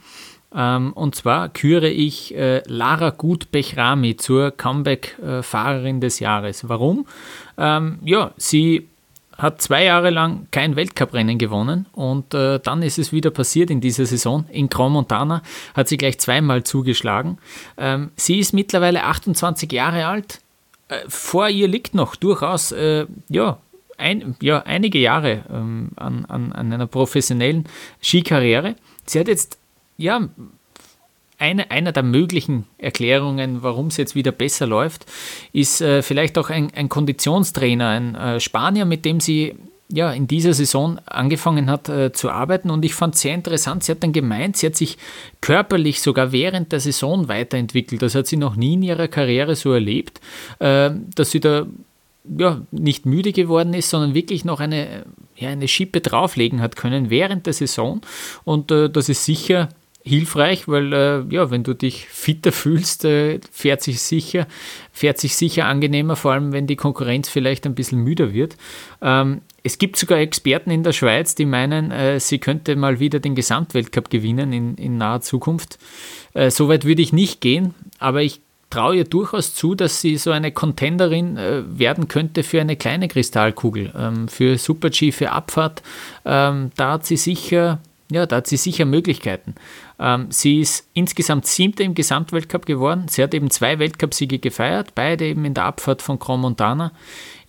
Speaker 2: Ähm, und zwar küre ich äh, Lara Gut-Bechrami zur Comeback-Fahrerin des Jahres. Warum? Ähm, ja, sie hat zwei Jahre lang kein Weltcuprennen gewonnen und äh, dann ist es wieder passiert in dieser Saison. In Grand Montana hat sie gleich zweimal zugeschlagen. Ähm, sie ist mittlerweile 28 Jahre alt, vor ihr liegt noch durchaus äh, ja, ein, ja, einige Jahre ähm, an, an, an, einer professionellen Skikarriere. Sie hat jetzt ja eine, einer der möglichen Erklärungen, warum es jetzt wieder besser läuft, ist äh, vielleicht auch ein, ein Konditionstrainer, ein äh, Spanier, mit dem sie ja, in dieser Saison angefangen hat äh, zu arbeiten. Und ich fand es sehr interessant, sie hat dann gemeint, sie hat sich körperlich sogar während der Saison weiterentwickelt. Das hat sie noch nie in ihrer Karriere so erlebt, äh, dass sie da ja, nicht müde geworden ist, sondern wirklich noch eine, ja, eine Schippe drauflegen hat können während der Saison. Und äh, das ist sicher hilfreich, weil äh, ja, wenn du dich fitter fühlst, äh, fährt sich sicher, fährt sich sicher angenehmer, vor allem wenn die Konkurrenz vielleicht ein bisschen müder wird. Ähm, es gibt sogar Experten in der Schweiz, die meinen, äh, sie könnte mal wieder den Gesamtweltcup gewinnen in, in naher Zukunft. Äh, Soweit würde ich nicht gehen, aber ich traue ihr durchaus zu, dass sie so eine Contenderin äh, werden könnte für eine kleine Kristallkugel, ähm, für Super-G, für Abfahrt. Ähm, da hat sie sicher ja, da hat sie sicher Möglichkeiten. Ähm, sie ist insgesamt Siebte im Gesamtweltcup geworden. Sie hat eben zwei Weltcupsiege gefeiert, beide eben in der Abfahrt von Grand Montana.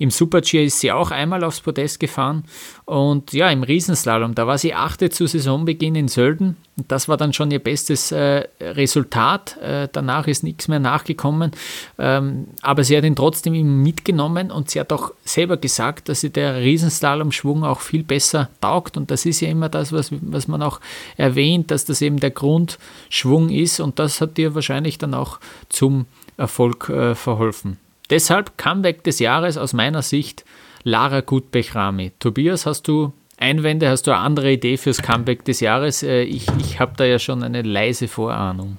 Speaker 2: Im Super-G ist sie auch einmal aufs Podest gefahren. Und ja, im Riesenslalom, da war sie achte zu Saisonbeginn in Sölden. Das war dann schon ihr bestes äh, Resultat. Äh, danach ist nichts mehr nachgekommen. Ähm, aber sie hat ihn trotzdem mitgenommen und sie hat auch selber gesagt, dass sie der Riesenslalom-Schwung auch viel besser taugt. Und das ist ja immer das, was, was man auch erwähnt, dass das eben der Grundschwung ist und das hat dir wahrscheinlich dann auch zum Erfolg äh, verholfen. Deshalb Comeback des Jahres aus meiner Sicht Lara Gutbech-Rami. Tobias, hast du Einwände, hast du eine andere Idee fürs Comeback des Jahres? Äh, ich ich habe da ja schon eine leise Vorahnung.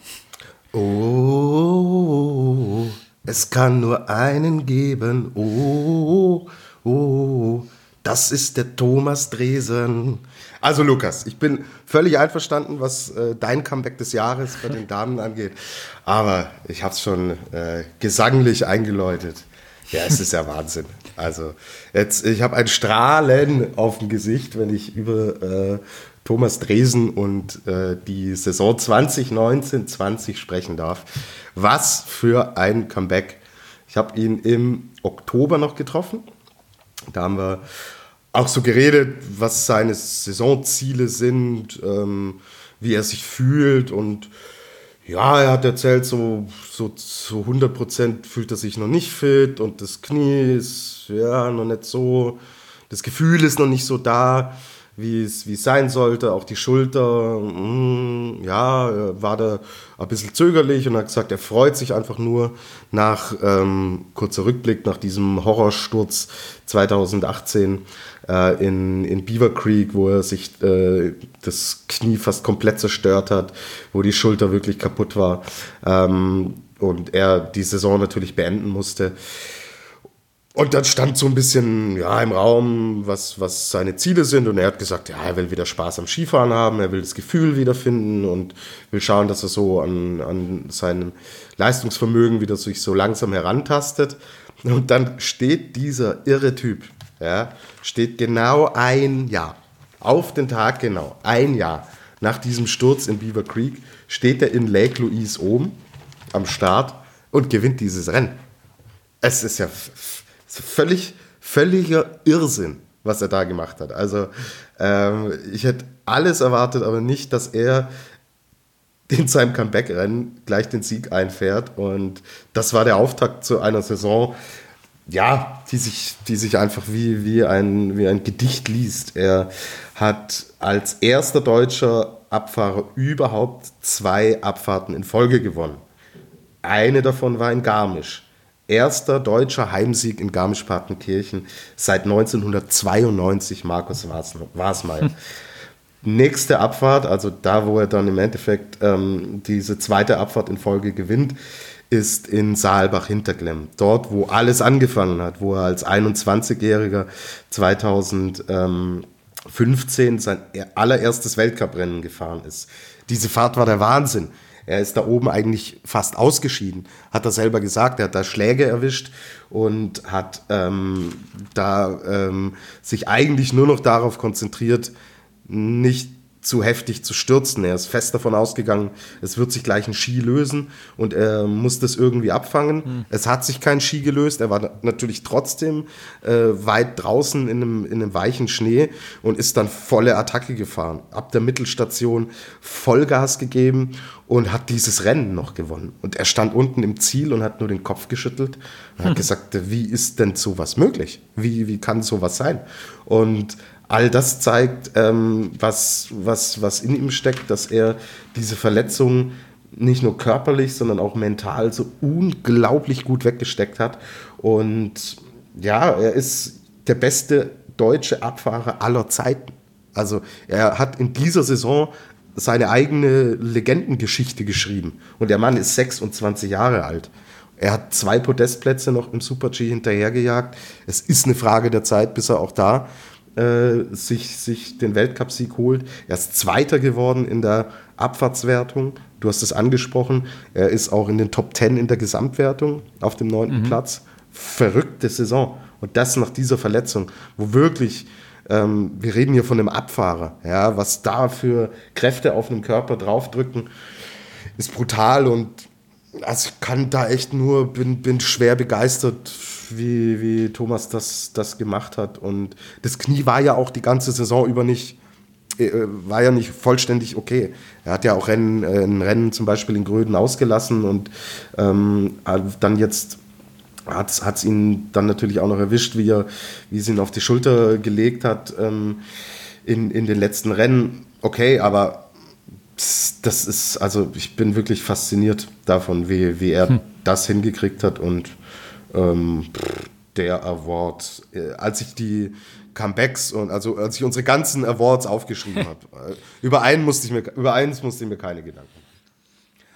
Speaker 3: Oh, es kann nur einen geben. Oh, oh, das ist der Thomas Dresen. Also Lukas, ich bin völlig einverstanden, was äh, dein Comeback des Jahres bei den Damen (laughs) angeht. Aber ich habe es schon äh, gesanglich eingeläutet. Ja, es ist ja Wahnsinn. Also jetzt, ich habe ein Strahlen auf dem Gesicht, wenn ich über äh, Thomas Dresen und äh, die Saison 2019-20 sprechen darf. Was für ein Comeback. Ich habe ihn im Oktober noch getroffen. Da haben wir auch so geredet, was seine Saisonziele sind, ähm, wie er sich fühlt. Und ja, er hat erzählt, so, so so 100% fühlt er sich noch nicht fit und das Knie ist ja noch nicht so, das Gefühl ist noch nicht so da wie es, wie sein sollte. Auch die Schulter, mm, ja, war da ein bisschen zögerlich und hat gesagt, er freut sich einfach nur nach, ähm, kurzer Rückblick, nach diesem Horrorsturz 2018 äh, in, in Beaver Creek, wo er sich äh, das Knie fast komplett zerstört hat, wo die Schulter wirklich kaputt war ähm, und er die Saison natürlich beenden musste. Und dann stand so ein bisschen ja, im Raum, was, was seine Ziele sind. Und er hat gesagt, ja, er will wieder Spaß am Skifahren haben, er will das Gefühl wiederfinden und will schauen, dass er so an, an seinem Leistungsvermögen wieder sich so langsam herantastet. Und dann steht dieser irre Typ, ja, steht genau ein Jahr, auf den Tag genau, ein Jahr nach diesem Sturz in Beaver Creek, steht er in Lake Louise oben am Start und gewinnt dieses Rennen. Es ist ja völlig, völliger Irrsinn, was er da gemacht hat. Also ähm, ich hätte alles erwartet, aber nicht, dass er in seinem Comeback-Rennen gleich den Sieg einfährt. Und das war der Auftakt zu einer Saison, ja, die sich, die sich einfach wie, wie, ein, wie ein Gedicht liest. Er hat als erster deutscher Abfahrer überhaupt zwei Abfahrten in Folge gewonnen. Eine davon war in Garmisch erster deutscher Heimsieg in Garmisch-Partenkirchen seit 1992 Markus Wasmeier. Hm. Nächste Abfahrt, also da, wo er dann im Endeffekt ähm, diese zweite Abfahrt in Folge gewinnt, ist in Saalbach-Hinterklemm. Dort, wo alles angefangen hat, wo er als 21-Jähriger 2015 sein allererstes Weltcuprennen gefahren ist. Diese Fahrt war der Wahnsinn. Er ist da oben eigentlich fast ausgeschieden, hat er selber gesagt. Er hat da Schläge erwischt und hat ähm, da ähm, sich eigentlich nur noch darauf konzentriert, nicht zu heftig zu stürzen. Er ist fest davon ausgegangen, es wird sich gleich ein Ski lösen und er muss das irgendwie abfangen. Mhm. Es hat sich kein Ski gelöst. Er war natürlich trotzdem äh, weit draußen in einem, in einem weichen Schnee und ist dann volle Attacke gefahren. Ab der Mittelstation Vollgas gegeben und hat dieses Rennen noch gewonnen. Und er stand unten im Ziel und hat nur den Kopf geschüttelt und hat gesagt, wie ist denn sowas möglich? Wie, wie kann sowas sein? Und all das zeigt, ähm, was, was, was in ihm steckt, dass er diese Verletzung nicht nur körperlich, sondern auch mental so unglaublich gut weggesteckt hat. Und ja, er ist der beste deutsche Abfahrer aller Zeiten. Also er hat in dieser Saison seine eigene Legendengeschichte geschrieben. Und der Mann ist 26 Jahre alt. Er hat zwei Podestplätze noch im Super-G hinterhergejagt. Es ist eine Frage der Zeit, bis er auch da äh, sich, sich den Weltcupsieg holt. Er ist Zweiter geworden in der Abfahrtswertung. Du hast es angesprochen. Er ist auch in den Top Ten in der Gesamtwertung auf dem neunten mhm. Platz. Verrückte Saison. Und das nach dieser Verletzung, wo wirklich, ähm, wir reden hier von einem Abfahrer, ja, was da für Kräfte auf einem Körper draufdrücken, ist brutal und also ich kann da echt nur, bin, bin schwer begeistert wie, wie Thomas das, das gemacht hat. Und das Knie war ja auch die ganze Saison über nicht, äh, war ja nicht vollständig okay. Er hat ja auch Rennen, äh, ein Rennen zum Beispiel in Gröden ausgelassen und ähm, dann jetzt hat es ihn dann natürlich auch noch erwischt, wie er, wie es ihn auf die Schulter gelegt hat ähm, in, in den letzten Rennen. Okay, aber das ist, also ich bin wirklich fasziniert davon, wie, wie er hm. das hingekriegt hat und ähm, der Award, äh, als ich die Comebacks und also als ich unsere ganzen Awards aufgeschrieben habe, (laughs) äh, über einen musste ich mir, über eins musste ich mir keine Gedanken machen.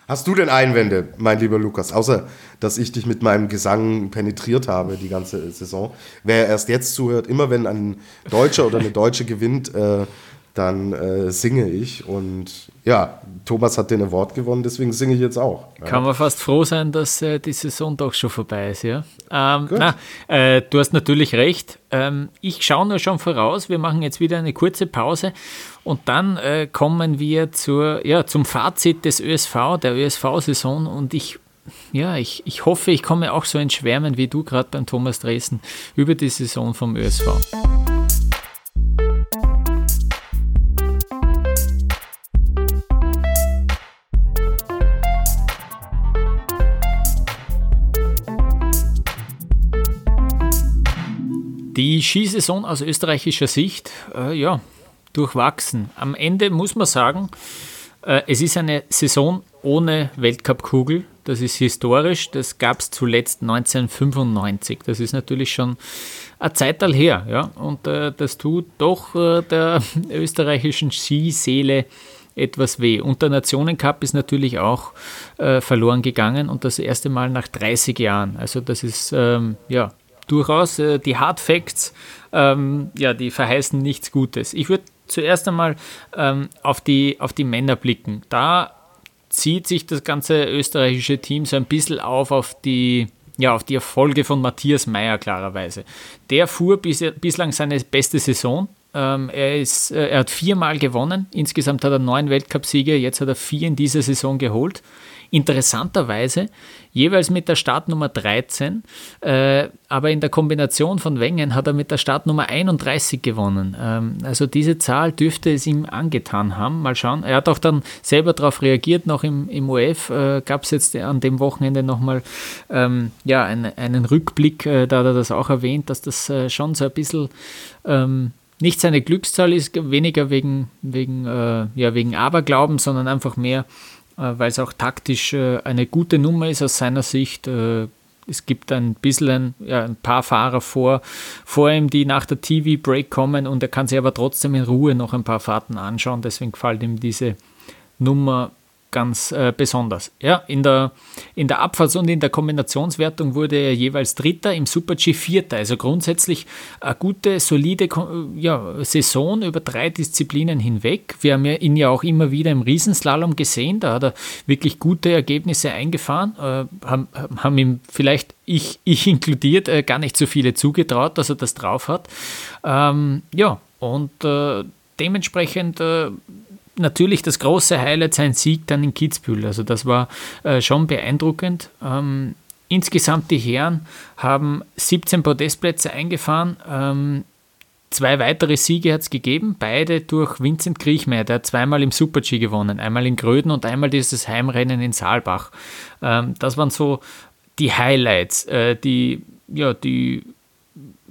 Speaker 3: Hast du denn Einwände, mein lieber Lukas, außer dass ich dich mit meinem Gesang penetriert habe die ganze Saison? Wer erst jetzt zuhört, immer wenn ein Deutscher oder eine Deutsche gewinnt, äh, dann äh, singe ich. Und ja, Thomas hat den Award gewonnen, deswegen singe ich jetzt auch.
Speaker 2: Ja. Kann man fast froh sein, dass äh, die Saison doch schon vorbei ist, ja. Ähm, na, äh, du hast natürlich recht. Ähm, ich schaue nur schon voraus. Wir machen jetzt wieder eine kurze Pause und dann äh, kommen wir zur, ja, zum Fazit des ÖSV, der ÖSV-Saison. Und ich ja, ich, ich hoffe, ich komme auch so ins Schwärmen wie du gerade beim Thomas Dresden über die Saison vom ÖSV. Die Skisaison aus österreichischer Sicht, äh, ja, durchwachsen. Am Ende muss man sagen, äh, es ist eine Saison ohne Weltcupkugel. Das ist historisch. Das gab es zuletzt 1995. Das ist natürlich schon ein Zeitteil her. Ja? Und äh, das tut doch äh, der (laughs) österreichischen Skiseele etwas weh. Und der Nationencup ist natürlich auch äh, verloren gegangen und das erste Mal nach 30 Jahren. Also das ist ähm, ja durchaus. Äh, die Hard Facts, ähm, ja, die verheißen nichts Gutes. Ich würde zuerst einmal ähm, auf, die, auf die Männer blicken. Da zieht sich das ganze österreichische Team so ein bisschen auf auf die, ja, auf die Erfolge von Matthias Meyer klarerweise. Der fuhr bis, bislang seine beste Saison. Ähm, er, ist, äh, er hat viermal gewonnen. Insgesamt hat er neun Weltcupsiege. Jetzt hat er vier in dieser Saison geholt. Interessanterweise jeweils mit der Startnummer 13, äh, aber in der Kombination von Wengen hat er mit der Startnummer 31 gewonnen. Ähm, also diese Zahl dürfte es ihm angetan haben. Mal schauen. Er hat auch dann selber darauf reagiert, noch im, im UF äh, gab es jetzt an dem Wochenende nochmal ähm, ja, einen, einen Rückblick, äh, da hat er das auch erwähnt, dass das äh, schon so ein bisschen ähm, nicht seine Glückszahl ist, weniger wegen, wegen, äh, ja, wegen Aberglauben, sondern einfach mehr weil es auch taktisch äh, eine gute Nummer ist aus seiner Sicht. Äh, es gibt ein bisschen ja, ein paar Fahrer vor, vor ihm, die nach der TV-Break kommen und er kann sich aber trotzdem in Ruhe noch ein paar Fahrten anschauen. Deswegen gefällt ihm diese Nummer ganz äh, besonders. Ja, in der, in der Abfahrts- und in der Kombinationswertung wurde er jeweils Dritter, im Super-G Vierter. Also grundsätzlich eine gute, solide ja, Saison über drei Disziplinen hinweg. Wir haben ihn ja auch immer wieder im Riesenslalom gesehen. Da hat er wirklich gute Ergebnisse eingefahren. Äh, haben, haben ihm vielleicht ich, ich (laughs) inkludiert, äh, gar nicht so viele zugetraut, dass er das drauf hat. Ähm, ja, und äh, dementsprechend äh, natürlich das große Highlight sein Sieg dann in Kitzbühel. Also das war äh, schon beeindruckend. Ähm, insgesamt die Herren haben 17 Podestplätze eingefahren. Ähm, zwei weitere Siege hat es gegeben, beide durch Vincent Kriechmeier, der hat zweimal im Super-G gewonnen, einmal in Gröden und einmal dieses Heimrennen in Saalbach. Ähm, das waren so die Highlights, äh, die, ja, die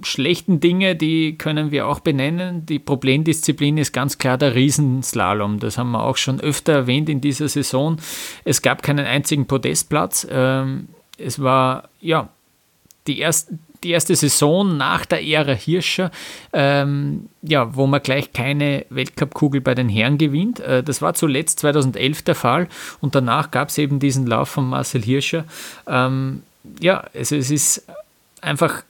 Speaker 2: schlechten Dinge, die können wir auch benennen. Die Problemdisziplin ist ganz klar der Riesenslalom. Das haben wir auch schon öfter erwähnt in dieser Saison. Es gab keinen einzigen Podestplatz. Ähm, es war ja die erste, die erste Saison nach der Ära Hirscher, ähm, ja, wo man gleich keine Weltcupkugel bei den Herren gewinnt. Äh, das war zuletzt 2011 der Fall und danach gab es eben diesen Lauf von Marcel Hirscher. Ähm, ja, also es ist einfach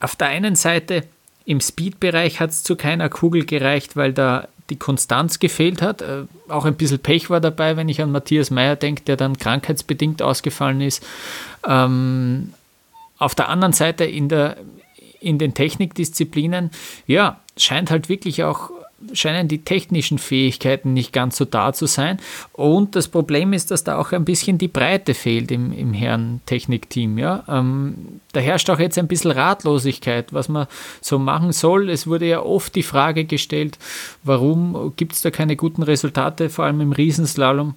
Speaker 2: auf der einen Seite im Speed-Bereich hat es zu keiner Kugel gereicht, weil da die Konstanz gefehlt hat. Äh, auch ein bisschen Pech war dabei, wenn ich an Matthias Meyer denke, der dann krankheitsbedingt ausgefallen ist. Ähm, auf der anderen Seite in, der, in den Technikdisziplinen, ja, scheint halt wirklich auch scheinen die technischen Fähigkeiten nicht ganz so da zu sein. Und das Problem ist, dass da auch ein bisschen die Breite fehlt im, im Herren-Technikteam. Ja? Ähm, da herrscht auch jetzt ein bisschen Ratlosigkeit, was man so machen soll. Es wurde ja oft die Frage gestellt, warum gibt es da keine guten Resultate, vor allem im Riesenslalom.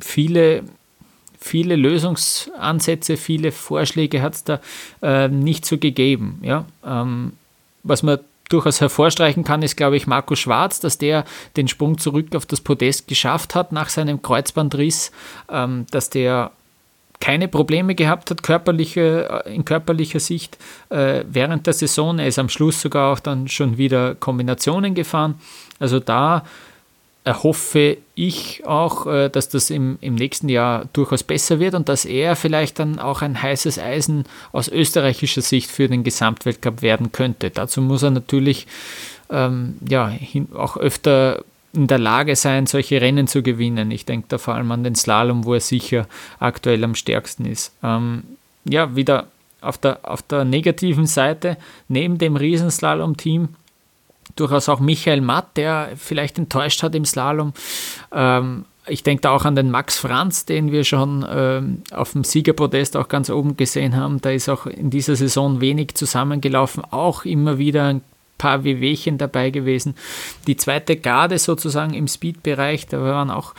Speaker 2: Viele viele Lösungsansätze, viele Vorschläge hat es da äh, nicht so gegeben. Ja? Ähm, was man durchaus hervorstreichen kann, ist, glaube ich, Marco Schwarz, dass der den Sprung zurück auf das Podest geschafft hat nach seinem Kreuzbandriss, ähm, dass der keine Probleme gehabt hat, körperliche, äh, in körperlicher Sicht äh, während der Saison. Er ist am Schluss sogar auch dann schon wieder Kombinationen gefahren. Also da erhoffe ich auch, äh, dass das im, im nächsten Jahr durchaus besser wird und dass er vielleicht dann auch ein heißes Eisen aus österreichischer Sicht für den Gesamtweltcup werden könnte. Dazu muss er natürlich ähm, ja, hin, auch öfter in der Lage sein, solche Rennen zu gewinnen. Ich denke da vor allem an den Slalom, wo er sicher aktuell am stärksten ist. Ähm, ja, wieder auf der, auf der negativen Seite, neben dem Riesenslalom-Team, durchaus auch Michael Matt, der vielleicht enttäuscht hat im Slalom. Ähm, ich denke da auch an den Max Franz, den wir schon ähm, auf dem Siegerpodest auch ganz oben gesehen haben. Da ist auch in dieser Saison wenig zusammengelaufen, auch immer wieder ein paar WWchen dabei gewesen. Die zweite Garde sozusagen im Speed-Bereich, da waren auch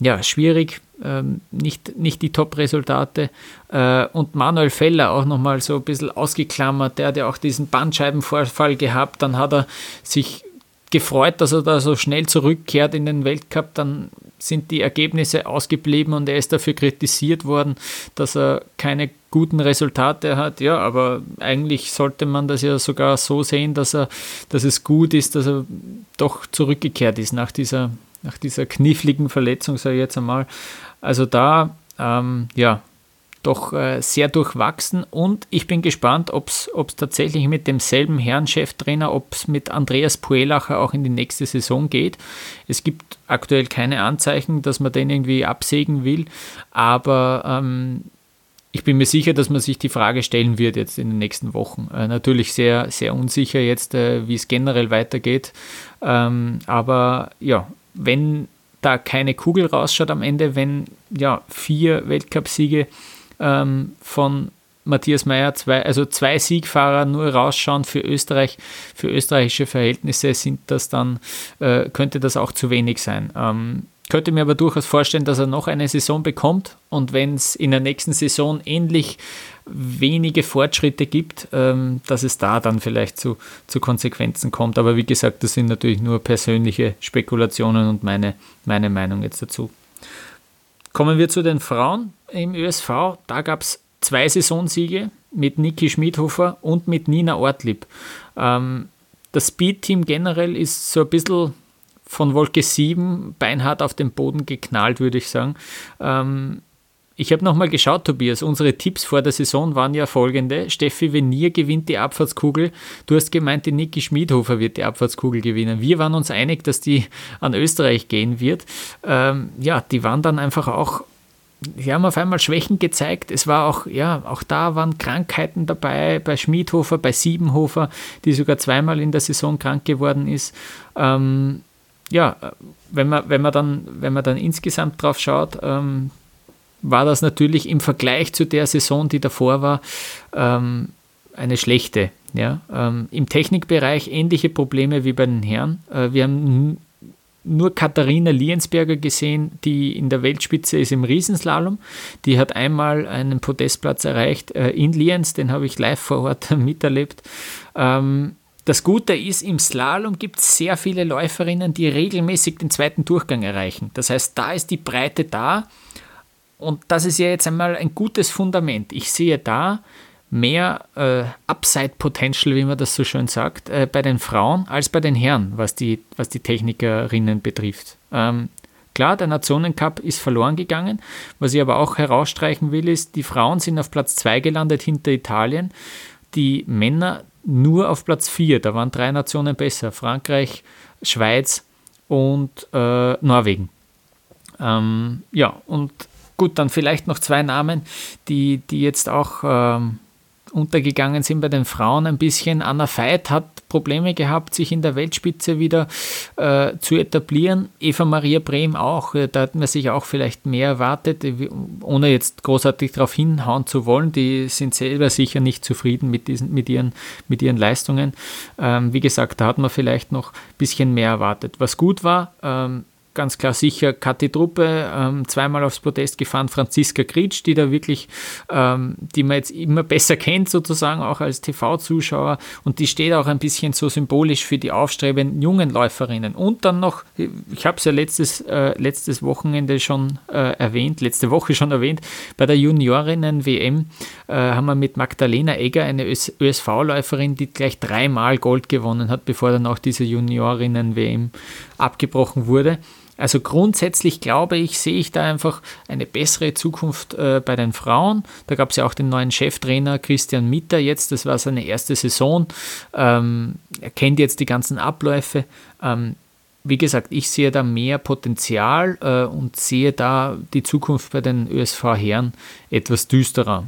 Speaker 2: ja, schwierig, ähm, nicht, nicht die Top-Resultate. Äh, und Manuel Feller auch nochmal so ein bisschen ausgeklammert, der hat ja auch diesen Bandscheibenvorfall gehabt, dann hat er sich gefreut, dass er da so schnell zurückkehrt in den Weltcup, dann sind die Ergebnisse ausgeblieben und er ist dafür kritisiert worden, dass er keine guten Resultate hat. Ja, aber eigentlich sollte man das ja sogar so sehen, dass er, dass es gut ist, dass er doch zurückgekehrt ist nach dieser, nach dieser kniffligen Verletzung, sage ich jetzt einmal. Also da, ähm, ja, doch äh, sehr durchwachsen und ich bin gespannt, ob es tatsächlich mit demselben Herrn Cheftrainer, ob es mit Andreas Puelacher auch in die nächste Saison geht. Es gibt aktuell keine Anzeichen, dass man den irgendwie absägen will, aber ähm, ich bin mir sicher, dass man sich die Frage stellen wird jetzt in den nächsten Wochen. Äh, natürlich sehr, sehr unsicher jetzt, äh, wie es generell weitergeht. Ähm, aber ja, wenn da keine Kugel rausschaut am Ende, wenn ja vier Weltcupsiege ähm, von Matthias Meyer, zwei, also zwei Siegfahrer nur rausschauen für Österreich, für österreichische Verhältnisse sind das dann, äh, könnte das auch zu wenig sein. Ähm, könnte mir aber durchaus vorstellen, dass er noch eine Saison bekommt und wenn es in der nächsten Saison ähnlich wenige Fortschritte gibt, ähm, dass es da dann vielleicht zu, zu Konsequenzen kommt. Aber wie gesagt, das sind natürlich nur persönliche Spekulationen und meine, meine Meinung jetzt dazu. Kommen wir zu den Frauen im ÖSV. Da gab es zwei Saisonsiege mit Niki Schmidhofer und mit Nina Ortlieb. Ähm, das Speed-Team generell ist so ein bisschen von Wolke 7 beinhart auf den Boden geknallt, würde ich sagen. Ähm, ich habe nochmal geschaut, Tobias. Unsere Tipps vor der Saison waren ja folgende. Steffi Venier gewinnt die Abfahrtskugel. Du hast gemeint, die Niki Schmidhofer wird die Abfahrtskugel gewinnen. Wir waren uns einig, dass die an Österreich gehen wird. Ähm, ja, die waren dann einfach auch die haben auf einmal Schwächen gezeigt. Es war auch, ja, auch da waren Krankheiten dabei, bei Schmidhofer, bei Siebenhofer, die sogar zweimal in der Saison krank geworden ist. Ähm, ja, wenn man, wenn man dann, wenn man dann insgesamt drauf schaut, ähm, war das natürlich im Vergleich zu der Saison, die davor war, ähm, eine schlechte. Ja? Ähm, Im Technikbereich ähnliche Probleme wie bei den Herren. Äh, wir haben nur Katharina Liensberger gesehen, die in der Weltspitze ist im Riesenslalom. Die hat einmal einen Podestplatz erreicht äh, in Liens, den habe ich live vor Ort (laughs) miterlebt. Ähm, das Gute ist, im Slalom gibt es sehr viele Läuferinnen, die regelmäßig den zweiten Durchgang erreichen. Das heißt, da ist die Breite da und das ist ja jetzt einmal ein gutes Fundament. Ich sehe da mehr äh, Upside Potential, wie man das so schön sagt, äh, bei den Frauen als bei den Herren, was die, was die Technikerinnen betrifft. Ähm, klar, der Nationencup ist verloren gegangen. Was ich aber auch herausstreichen will, ist, die Frauen sind auf Platz 2 gelandet hinter Italien, die Männer nur auf Platz 4. Da waren drei Nationen besser: Frankreich, Schweiz und äh, Norwegen. Ähm, ja, und Gut, dann vielleicht noch zwei Namen, die, die jetzt auch ähm, untergegangen sind bei den Frauen ein bisschen. Anna Veit hat Probleme gehabt, sich in der Weltspitze wieder äh, zu etablieren. Eva Maria Brehm auch. Da hat man sich auch vielleicht mehr erwartet, ohne jetzt großartig darauf hinhauen zu wollen. Die sind selber sicher nicht zufrieden mit, diesen, mit, ihren, mit ihren Leistungen. Ähm, wie gesagt, da hat man vielleicht noch ein bisschen mehr erwartet. Was gut war, ähm, ganz klar sicher Kathi Truppe, ähm, zweimal aufs Podest gefahren, Franziska Kritsch, die da wirklich, ähm, die man jetzt immer besser kennt, sozusagen auch als TV-Zuschauer. Und die steht auch ein bisschen so symbolisch für die aufstrebenden jungen Läuferinnen. Und dann noch, ich habe es ja letztes, äh, letztes Wochenende schon äh, erwähnt, letzte Woche schon erwähnt, bei der Juniorinnen-WM äh, haben wir mit Magdalena Egger eine ÖSV-Läuferin, die gleich dreimal Gold gewonnen hat, bevor dann auch diese Juniorinnen-WM abgebrochen wurde. Also grundsätzlich glaube ich, sehe ich da einfach eine bessere Zukunft äh, bei den Frauen. Da gab es ja auch den neuen Cheftrainer Christian Mitter jetzt, das war seine erste Saison. Ähm, er kennt jetzt die ganzen Abläufe. Ähm, wie gesagt, ich sehe da mehr Potenzial äh, und sehe da die Zukunft bei den ÖSV-Herren etwas düsterer.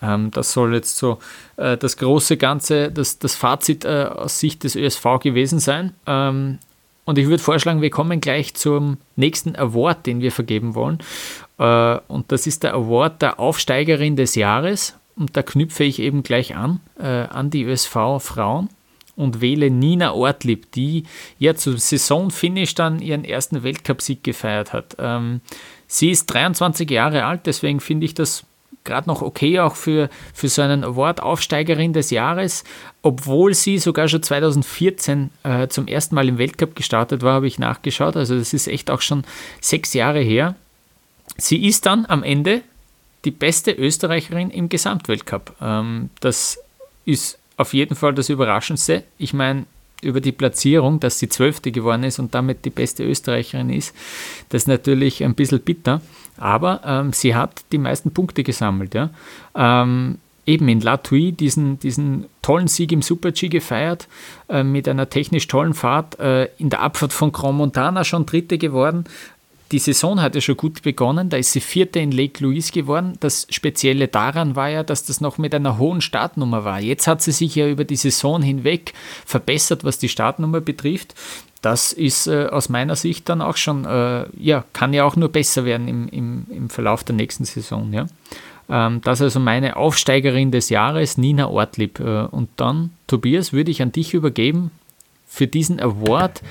Speaker 2: Ähm, das soll jetzt so äh, das große Ganze, das, das Fazit äh, aus Sicht des ÖSV gewesen sein. Ähm, und ich würde vorschlagen, wir kommen gleich zum nächsten Award, den wir vergeben wollen. Äh, und das ist der Award der Aufsteigerin des Jahres. Und da knüpfe ich eben gleich an, äh, an die ÖSV Frauen und wähle Nina Ortlieb, die ja zum Saisonfinish dann ihren ersten Weltcupsieg gefeiert hat. Ähm, sie ist 23 Jahre alt, deswegen finde ich das gerade noch okay auch für, für so einen Award Aufsteigerin des Jahres, obwohl sie sogar schon 2014 äh, zum ersten Mal im Weltcup gestartet war, habe ich nachgeschaut. Also das ist echt auch schon sechs Jahre her. Sie ist dann am Ende die beste Österreicherin im Gesamtweltcup. Ähm, das ist auf jeden Fall das Überraschendste. Ich meine, über die Platzierung, dass sie Zwölfte geworden ist und damit die beste Österreicherin ist, das ist natürlich ein bisschen bitter. Aber ähm, sie hat die meisten Punkte gesammelt. Ja. Ähm, eben in La Tui diesen, diesen tollen Sieg im Super-G gefeiert, äh, mit einer technisch tollen Fahrt, äh, in der Abfahrt von Grand Montana schon Dritte geworden. Die Saison hat ja schon gut begonnen, da ist sie Vierte in Lake Louise geworden. Das Spezielle daran war ja, dass das noch mit einer hohen Startnummer war. Jetzt hat sie sich ja über die Saison hinweg verbessert, was die Startnummer betrifft das ist äh, aus meiner Sicht dann auch schon, äh, ja, kann ja auch nur besser werden im, im, im Verlauf der nächsten Saison. Ja. Ähm, das ist also meine Aufsteigerin des Jahres, Nina Ortlieb. Äh, und dann, Tobias, würde ich an dich übergeben für diesen Award.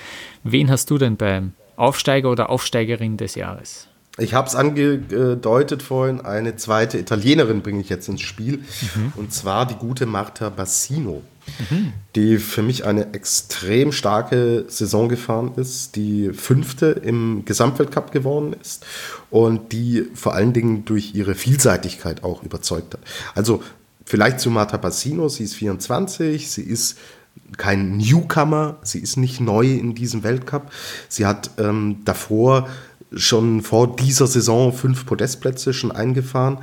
Speaker 2: Wen hast du denn beim Aufsteiger oder Aufsteigerin des Jahres?
Speaker 3: Ich habe es angedeutet vorhin, eine zweite Italienerin bringe ich jetzt ins Spiel. Mhm. Und zwar die gute Marta Bassino mhm. die für mich eine extrem starke Saison gefahren ist, die fünfte im Gesamtweltcup geworden ist und die vor allen Dingen durch ihre Vielseitigkeit auch überzeugt hat. Also vielleicht zu Marta Bassino, sie ist 24, sie ist kein Newcomer, sie ist nicht neu in diesem Weltcup. Sie hat ähm, davor schon vor dieser Saison fünf Podestplätze schon eingefahren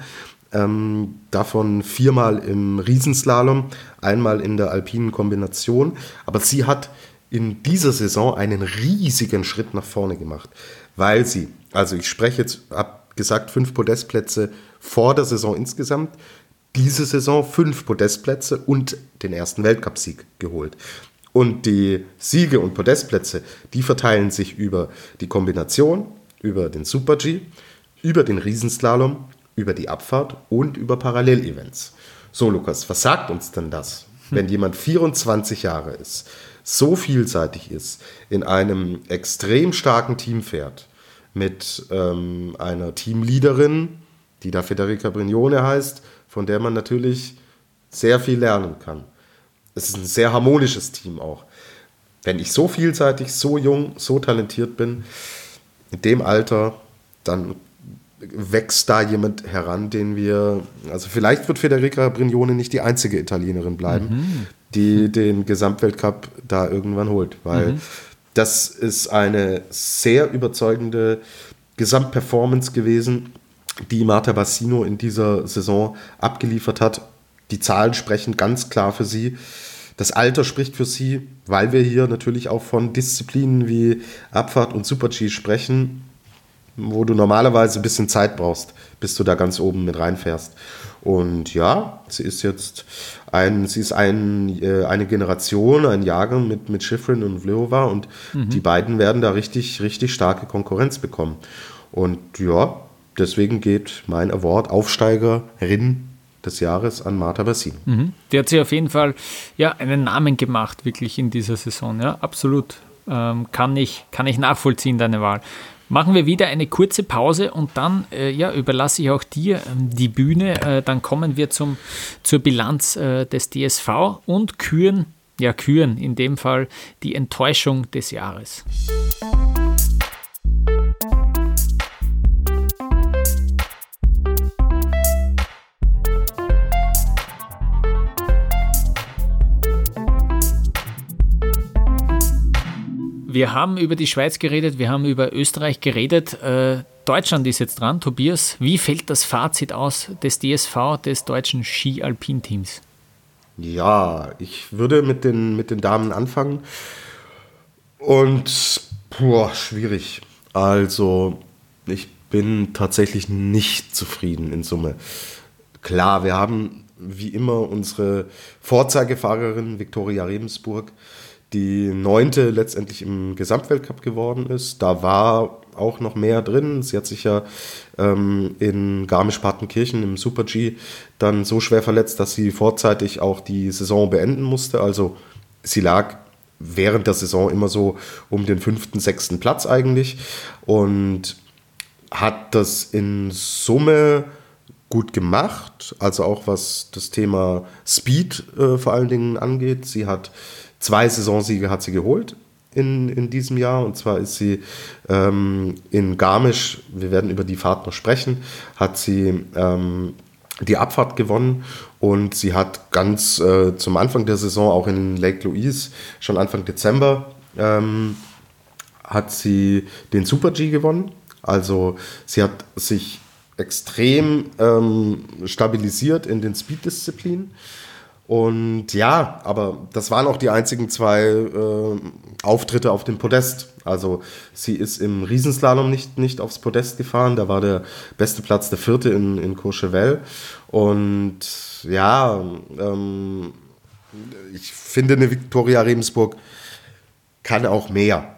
Speaker 3: ähm, davon viermal im Riesenslalom, einmal in der alpinen Kombination. Aber sie hat in dieser Saison einen riesigen Schritt nach vorne gemacht, weil sie, also ich spreche jetzt, habe gesagt, fünf Podestplätze vor der Saison insgesamt, diese Saison fünf Podestplätze und den ersten Weltcupsieg geholt. Und die Siege und Podestplätze, die verteilen sich über die Kombination, über den Super G, über den Riesenslalom über die Abfahrt und über Parallelevents. So, Lukas, was sagt uns denn das, wenn jemand 24 Jahre ist, so vielseitig ist, in einem extrem starken Team fährt, mit ähm, einer Teamleaderin, die da Federica Brignone heißt, von der man natürlich sehr viel lernen kann. Es ist ein sehr harmonisches Team auch. Wenn ich so vielseitig, so jung, so talentiert bin, in dem Alter, dann wächst da jemand heran, den wir, also vielleicht wird Federica Brignone nicht die einzige Italienerin bleiben, mhm. die den Gesamtweltcup da irgendwann holt, weil mhm. das ist eine sehr überzeugende Gesamtperformance gewesen, die Marta Bassino in dieser Saison abgeliefert hat. Die Zahlen sprechen ganz klar für sie. Das Alter spricht für sie, weil wir hier natürlich auch von Disziplinen wie Abfahrt und Super-G sprechen wo du normalerweise ein bisschen Zeit brauchst, bis du da ganz oben mit reinfährst. Und ja, sie ist jetzt ein, sie ist ein, äh, eine Generation, ein Jahrgang mit, mit Schifrin und Vlhova und mhm. die beiden werden da richtig, richtig starke Konkurrenz bekommen. Und ja, deswegen geht mein Award Aufsteigerin des Jahres an Marta Bassino.
Speaker 2: Mhm. Die hat sich auf jeden Fall ja einen Namen gemacht, wirklich in dieser Saison. Ja, absolut. Ähm, kann, ich, kann ich nachvollziehen, deine Wahl. Machen wir wieder eine kurze Pause und dann äh, ja, überlasse ich auch dir ähm, die Bühne. Äh, dann kommen wir zum, zur Bilanz äh, des DSV und küren, ja, küren in dem Fall die Enttäuschung des Jahres. Wir haben über die Schweiz geredet, wir haben über Österreich geredet. Äh, Deutschland ist jetzt dran. Tobias, wie fällt das Fazit aus des DSV, des deutschen Ski-Alpin-Teams?
Speaker 3: Ja, ich würde mit den, mit den Damen anfangen. Und, boah, schwierig. Also, ich bin tatsächlich nicht zufrieden in Summe. Klar, wir haben wie immer unsere Vorzeigefahrerin Viktoria Rebensburg, die neunte letztendlich im Gesamtweltcup geworden ist. Da war auch noch mehr drin. Sie hat sich ja ähm, in Garmisch-Partenkirchen im Super-G dann so schwer verletzt, dass sie vorzeitig auch die Saison beenden musste. Also sie lag während der Saison immer so um den fünften, sechsten Platz eigentlich und hat das in Summe gut gemacht, also auch was das Thema Speed äh, vor allen Dingen angeht. Sie hat Zwei Saisonsiege hat sie geholt in, in diesem Jahr. Und zwar ist sie ähm, in Garmisch, wir werden über die Fahrt noch sprechen, hat sie ähm, die Abfahrt gewonnen und sie hat ganz äh, zum Anfang der Saison auch in Lake Louise, schon Anfang Dezember, ähm, hat sie den Super G gewonnen. Also sie hat sich extrem ähm, stabilisiert in den Speed-Disziplinen. Und ja, aber das waren auch die einzigen zwei äh, Auftritte auf dem Podest. Also sie ist im Riesenslalom nicht, nicht aufs Podest gefahren. Da war der beste Platz der vierte in, in Courchevel. Und ja, ähm, ich finde, eine Viktoria Rebensburg kann auch mehr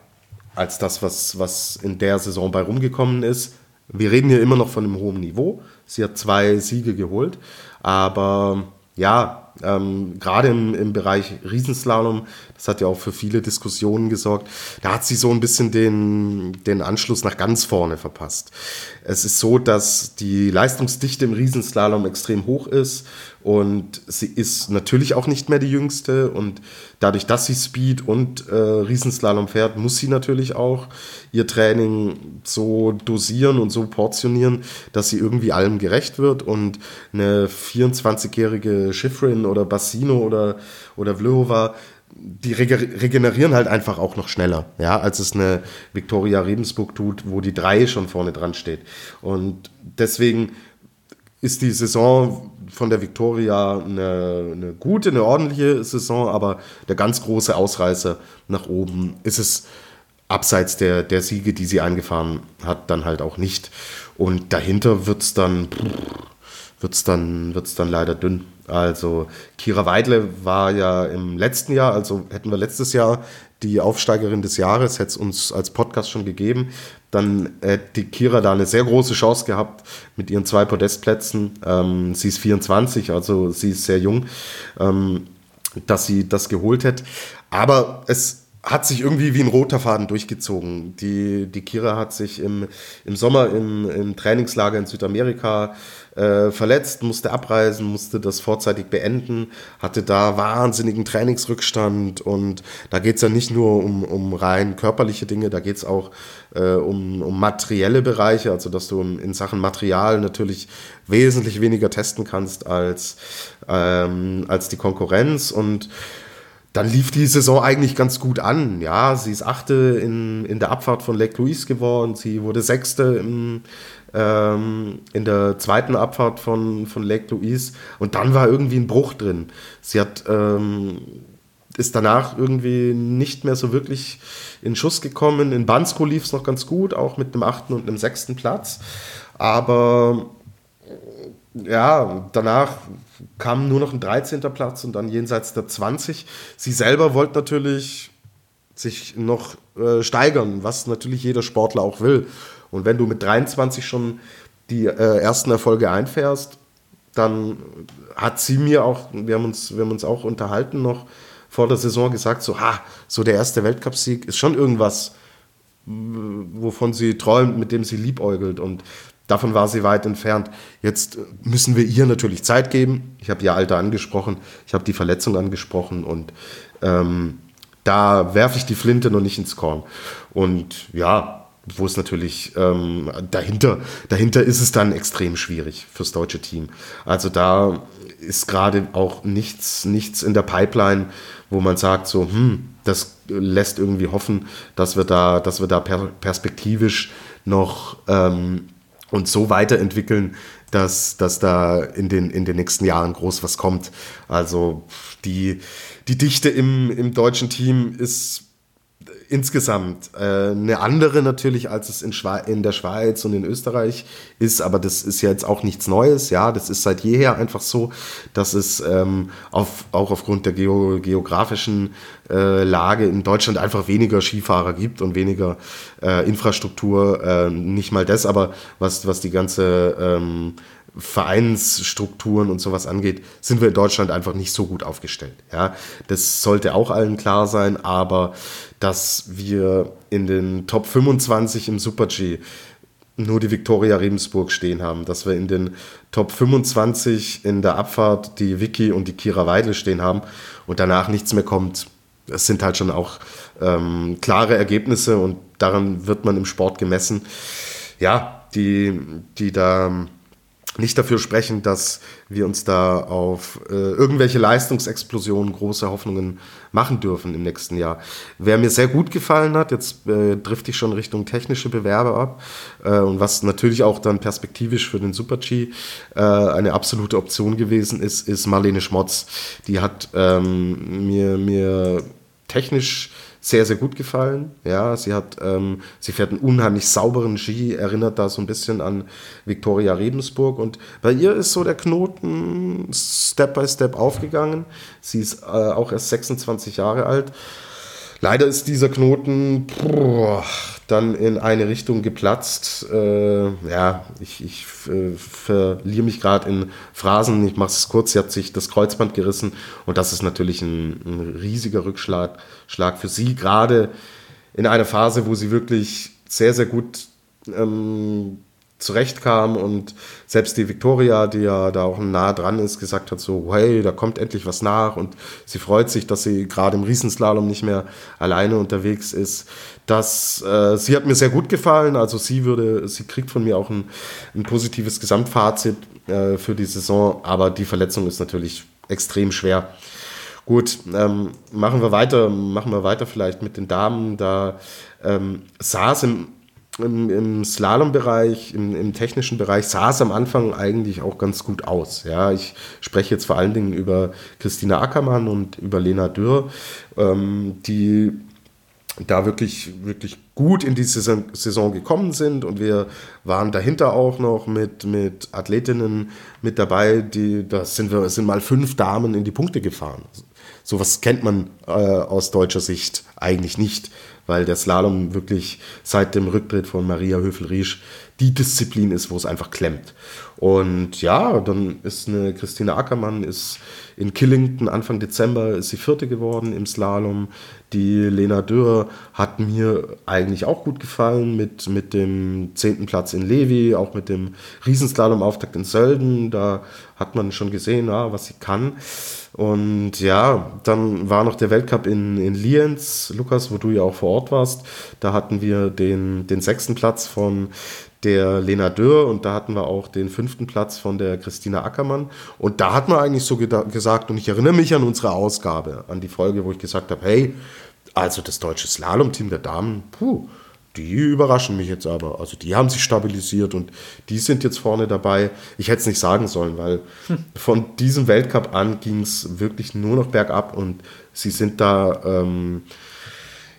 Speaker 3: als das, was, was in der Saison bei rumgekommen ist. Wir reden hier immer noch von einem hohen Niveau. Sie hat zwei Siege geholt. Aber ja, ähm, gerade im, im Bereich Riesenslalom, das hat ja auch für viele Diskussionen gesorgt, da hat sie so ein bisschen den, den Anschluss nach ganz vorne verpasst. Es ist so, dass die Leistungsdichte im Riesenslalom extrem hoch ist und sie ist natürlich auch nicht mehr die jüngste und dadurch, dass sie Speed und äh, Riesenslalom fährt, muss sie natürlich auch ihr Training so dosieren und so portionieren, dass sie irgendwie allem gerecht wird und eine 24-jährige Schifrin oder Bassino oder, oder Vlhova, die regenerieren halt einfach auch noch schneller, ja, als es eine Victoria Rebensburg tut, wo die drei schon vorne dran steht. Und deswegen ist die Saison von der Viktoria eine, eine, gute, eine ordentliche Saison, aber der ganz große Ausreißer nach oben ist es abseits der, der Siege, die sie eingefahren hat, dann halt auch nicht. Und dahinter wird es dann, wird's dann, wird's dann leider dünn. Also Kira Weidle war ja im letzten Jahr, also hätten wir letztes Jahr die Aufsteigerin des Jahres, hätte es uns als Podcast schon gegeben, dann hätte Kira da eine sehr große Chance gehabt mit ihren zwei Podestplätzen. Ähm, sie ist 24, also sie ist sehr jung, ähm, dass sie das geholt hätte. Aber es hat sich irgendwie wie ein roter Faden durchgezogen. Die, die Kira hat sich im, im Sommer im, im Trainingslager in Südamerika äh, verletzt, musste abreisen, musste das vorzeitig beenden, hatte da wahnsinnigen Trainingsrückstand und da geht es ja nicht nur um, um rein körperliche Dinge, da geht es auch äh, um, um materielle Bereiche, also dass du in Sachen Material natürlich wesentlich weniger testen kannst als, ähm, als die Konkurrenz und dann lief die Saison eigentlich ganz gut an. Ja, sie ist Achte in, in der Abfahrt von Lake Louise geworden. Sie wurde Sechste im, ähm, in der zweiten Abfahrt von, von Lake Louise. Und dann war irgendwie ein Bruch drin. Sie hat, ähm, ist danach irgendwie nicht mehr so wirklich in Schuss gekommen. In Bansko lief es noch ganz gut, auch mit dem achten und dem sechsten Platz. Aber ja, danach kam nur noch ein 13. Platz und dann jenseits der 20. Sie selber wollte natürlich sich noch äh, steigern, was natürlich jeder Sportler auch will. Und wenn du mit 23 schon die äh, ersten Erfolge einfährst, dann hat sie mir auch, wir haben uns, wir haben uns auch unterhalten noch vor der Saison gesagt, so, ha, so der erste Weltcupsieg ist schon irgendwas, wovon sie träumt, mit dem sie liebäugelt. Und davon war sie weit entfernt. Jetzt müssen wir ihr natürlich Zeit geben. Ich habe ihr Alter angesprochen, ich habe die Verletzung angesprochen und ähm, da werfe ich die Flinte noch nicht ins Korn. Und ja, wo es natürlich ähm, dahinter, dahinter ist es dann extrem schwierig fürs deutsche Team. Also da ist gerade auch nichts, nichts in der Pipeline, wo man sagt, so, hm, das lässt irgendwie hoffen, dass wir da, dass wir da perspektivisch noch ähm, uns so weiterentwickeln, dass, dass da in den, in den nächsten Jahren groß was kommt. Also die, die Dichte im, im deutschen Team ist insgesamt äh, eine andere natürlich, als es in, in, der Schweiz und in Österreich ist, aber das ist ja jetzt auch nichts Neues, ja, das ist seit jeher einfach so, dass es ähm, auf, auch aufgrund der geo geografischen äh, Lage in Deutschland einfach weniger Skifahrer gibt und weniger äh, Infrastruktur, äh, nicht mal das, aber was, was die ganze ähm, Vereinsstrukturen und sowas angeht, sind wir in Deutschland einfach nicht so gut aufgestellt. Ja, das sollte auch allen klar sein, aber dass wir in den Top 25 im Super G nur die Viktoria Rebensburg stehen haben, dass wir in den Top 25 in der Abfahrt die Vicky und die Kira Weidel stehen haben und danach nichts mehr kommt. Das sind halt schon auch ähm, klare Ergebnisse und daran wird man im Sport gemessen. Ja, die, die da nicht dafür sprechen, dass wir uns da auf äh, irgendwelche Leistungsexplosionen große Hoffnungen machen dürfen im nächsten Jahr. Wer mir sehr gut gefallen hat, jetzt äh, trifft ich schon Richtung technische Bewerbe ab äh, und was natürlich auch dann perspektivisch für den Super-G äh, eine absolute Option gewesen ist, ist Marlene Schmotz. Die hat ähm, mir, mir technisch sehr, sehr gut gefallen. Ja, sie hat, ähm, sie fährt einen unheimlich sauberen Ski, erinnert da so ein bisschen an Viktoria Rebensburg und bei ihr ist so der Knoten Step by Step aufgegangen. Sie ist äh, auch erst 26 Jahre alt Leider ist dieser Knoten boah, dann in eine Richtung geplatzt. Äh, ja, ich, ich äh, verliere mich gerade in Phrasen. Ich mache es kurz. Sie hat sich das Kreuzband gerissen und das ist natürlich ein, ein riesiger Rückschlag Schlag für sie, gerade in einer Phase, wo sie wirklich sehr, sehr gut ähm, zurechtkam und selbst die Victoria, die ja da auch nah dran ist, gesagt hat so, hey, da kommt endlich was nach und sie freut sich, dass sie gerade im Riesenslalom nicht mehr alleine unterwegs ist. Das, äh, sie hat mir sehr gut gefallen, also sie würde, sie kriegt von mir auch ein, ein positives Gesamtfazit äh, für die Saison, aber die Verletzung ist natürlich extrem schwer. Gut, ähm, machen wir weiter, machen wir weiter vielleicht mit den Damen. Da ähm, saß im im, im Slalom-Bereich, im, im, technischen Bereich sah es am Anfang eigentlich auch ganz gut aus. Ja, ich spreche jetzt vor allen Dingen über Christina Ackermann und über Lena Dürr, ähm, die da wirklich, wirklich gut in die Saison, Saison gekommen sind und wir waren dahinter auch noch mit, mit Athletinnen mit dabei, die, da sind wir, sind mal fünf Damen in die Punkte gefahren. Sowas kennt man äh, aus deutscher Sicht eigentlich nicht weil der Slalom wirklich seit dem Rücktritt von Maria Höfel-Riesch die Disziplin ist, wo es einfach klemmt. Und ja, dann ist eine Christina Ackermann ist in Killington Anfang Dezember ist sie Vierte geworden im Slalom. Die Lena Dürr hat mir eigentlich auch gut gefallen mit, mit dem zehnten Platz in Levi, auch mit dem Riesenslalom-Auftakt in Sölden. Da hat man schon gesehen, ja, was sie kann. Und ja, dann war noch der Weltcup in, in Lienz, Lukas, wo du ja auch vor Ort warst. Da hatten wir den, den sechsten Platz von der Lena Dürr und da hatten wir auch den fünften Platz von der Christina Ackermann. Und da hat man eigentlich so gesagt, und ich erinnere mich an unsere Ausgabe, an die Folge, wo ich gesagt habe, hey, also das deutsche Slalom-Team der Damen, puh, die überraschen mich jetzt aber. Also die haben sich stabilisiert und die sind jetzt vorne dabei. Ich hätte es nicht sagen sollen, weil hm. von diesem Weltcup an ging es wirklich nur noch bergab und sie sind da ähm,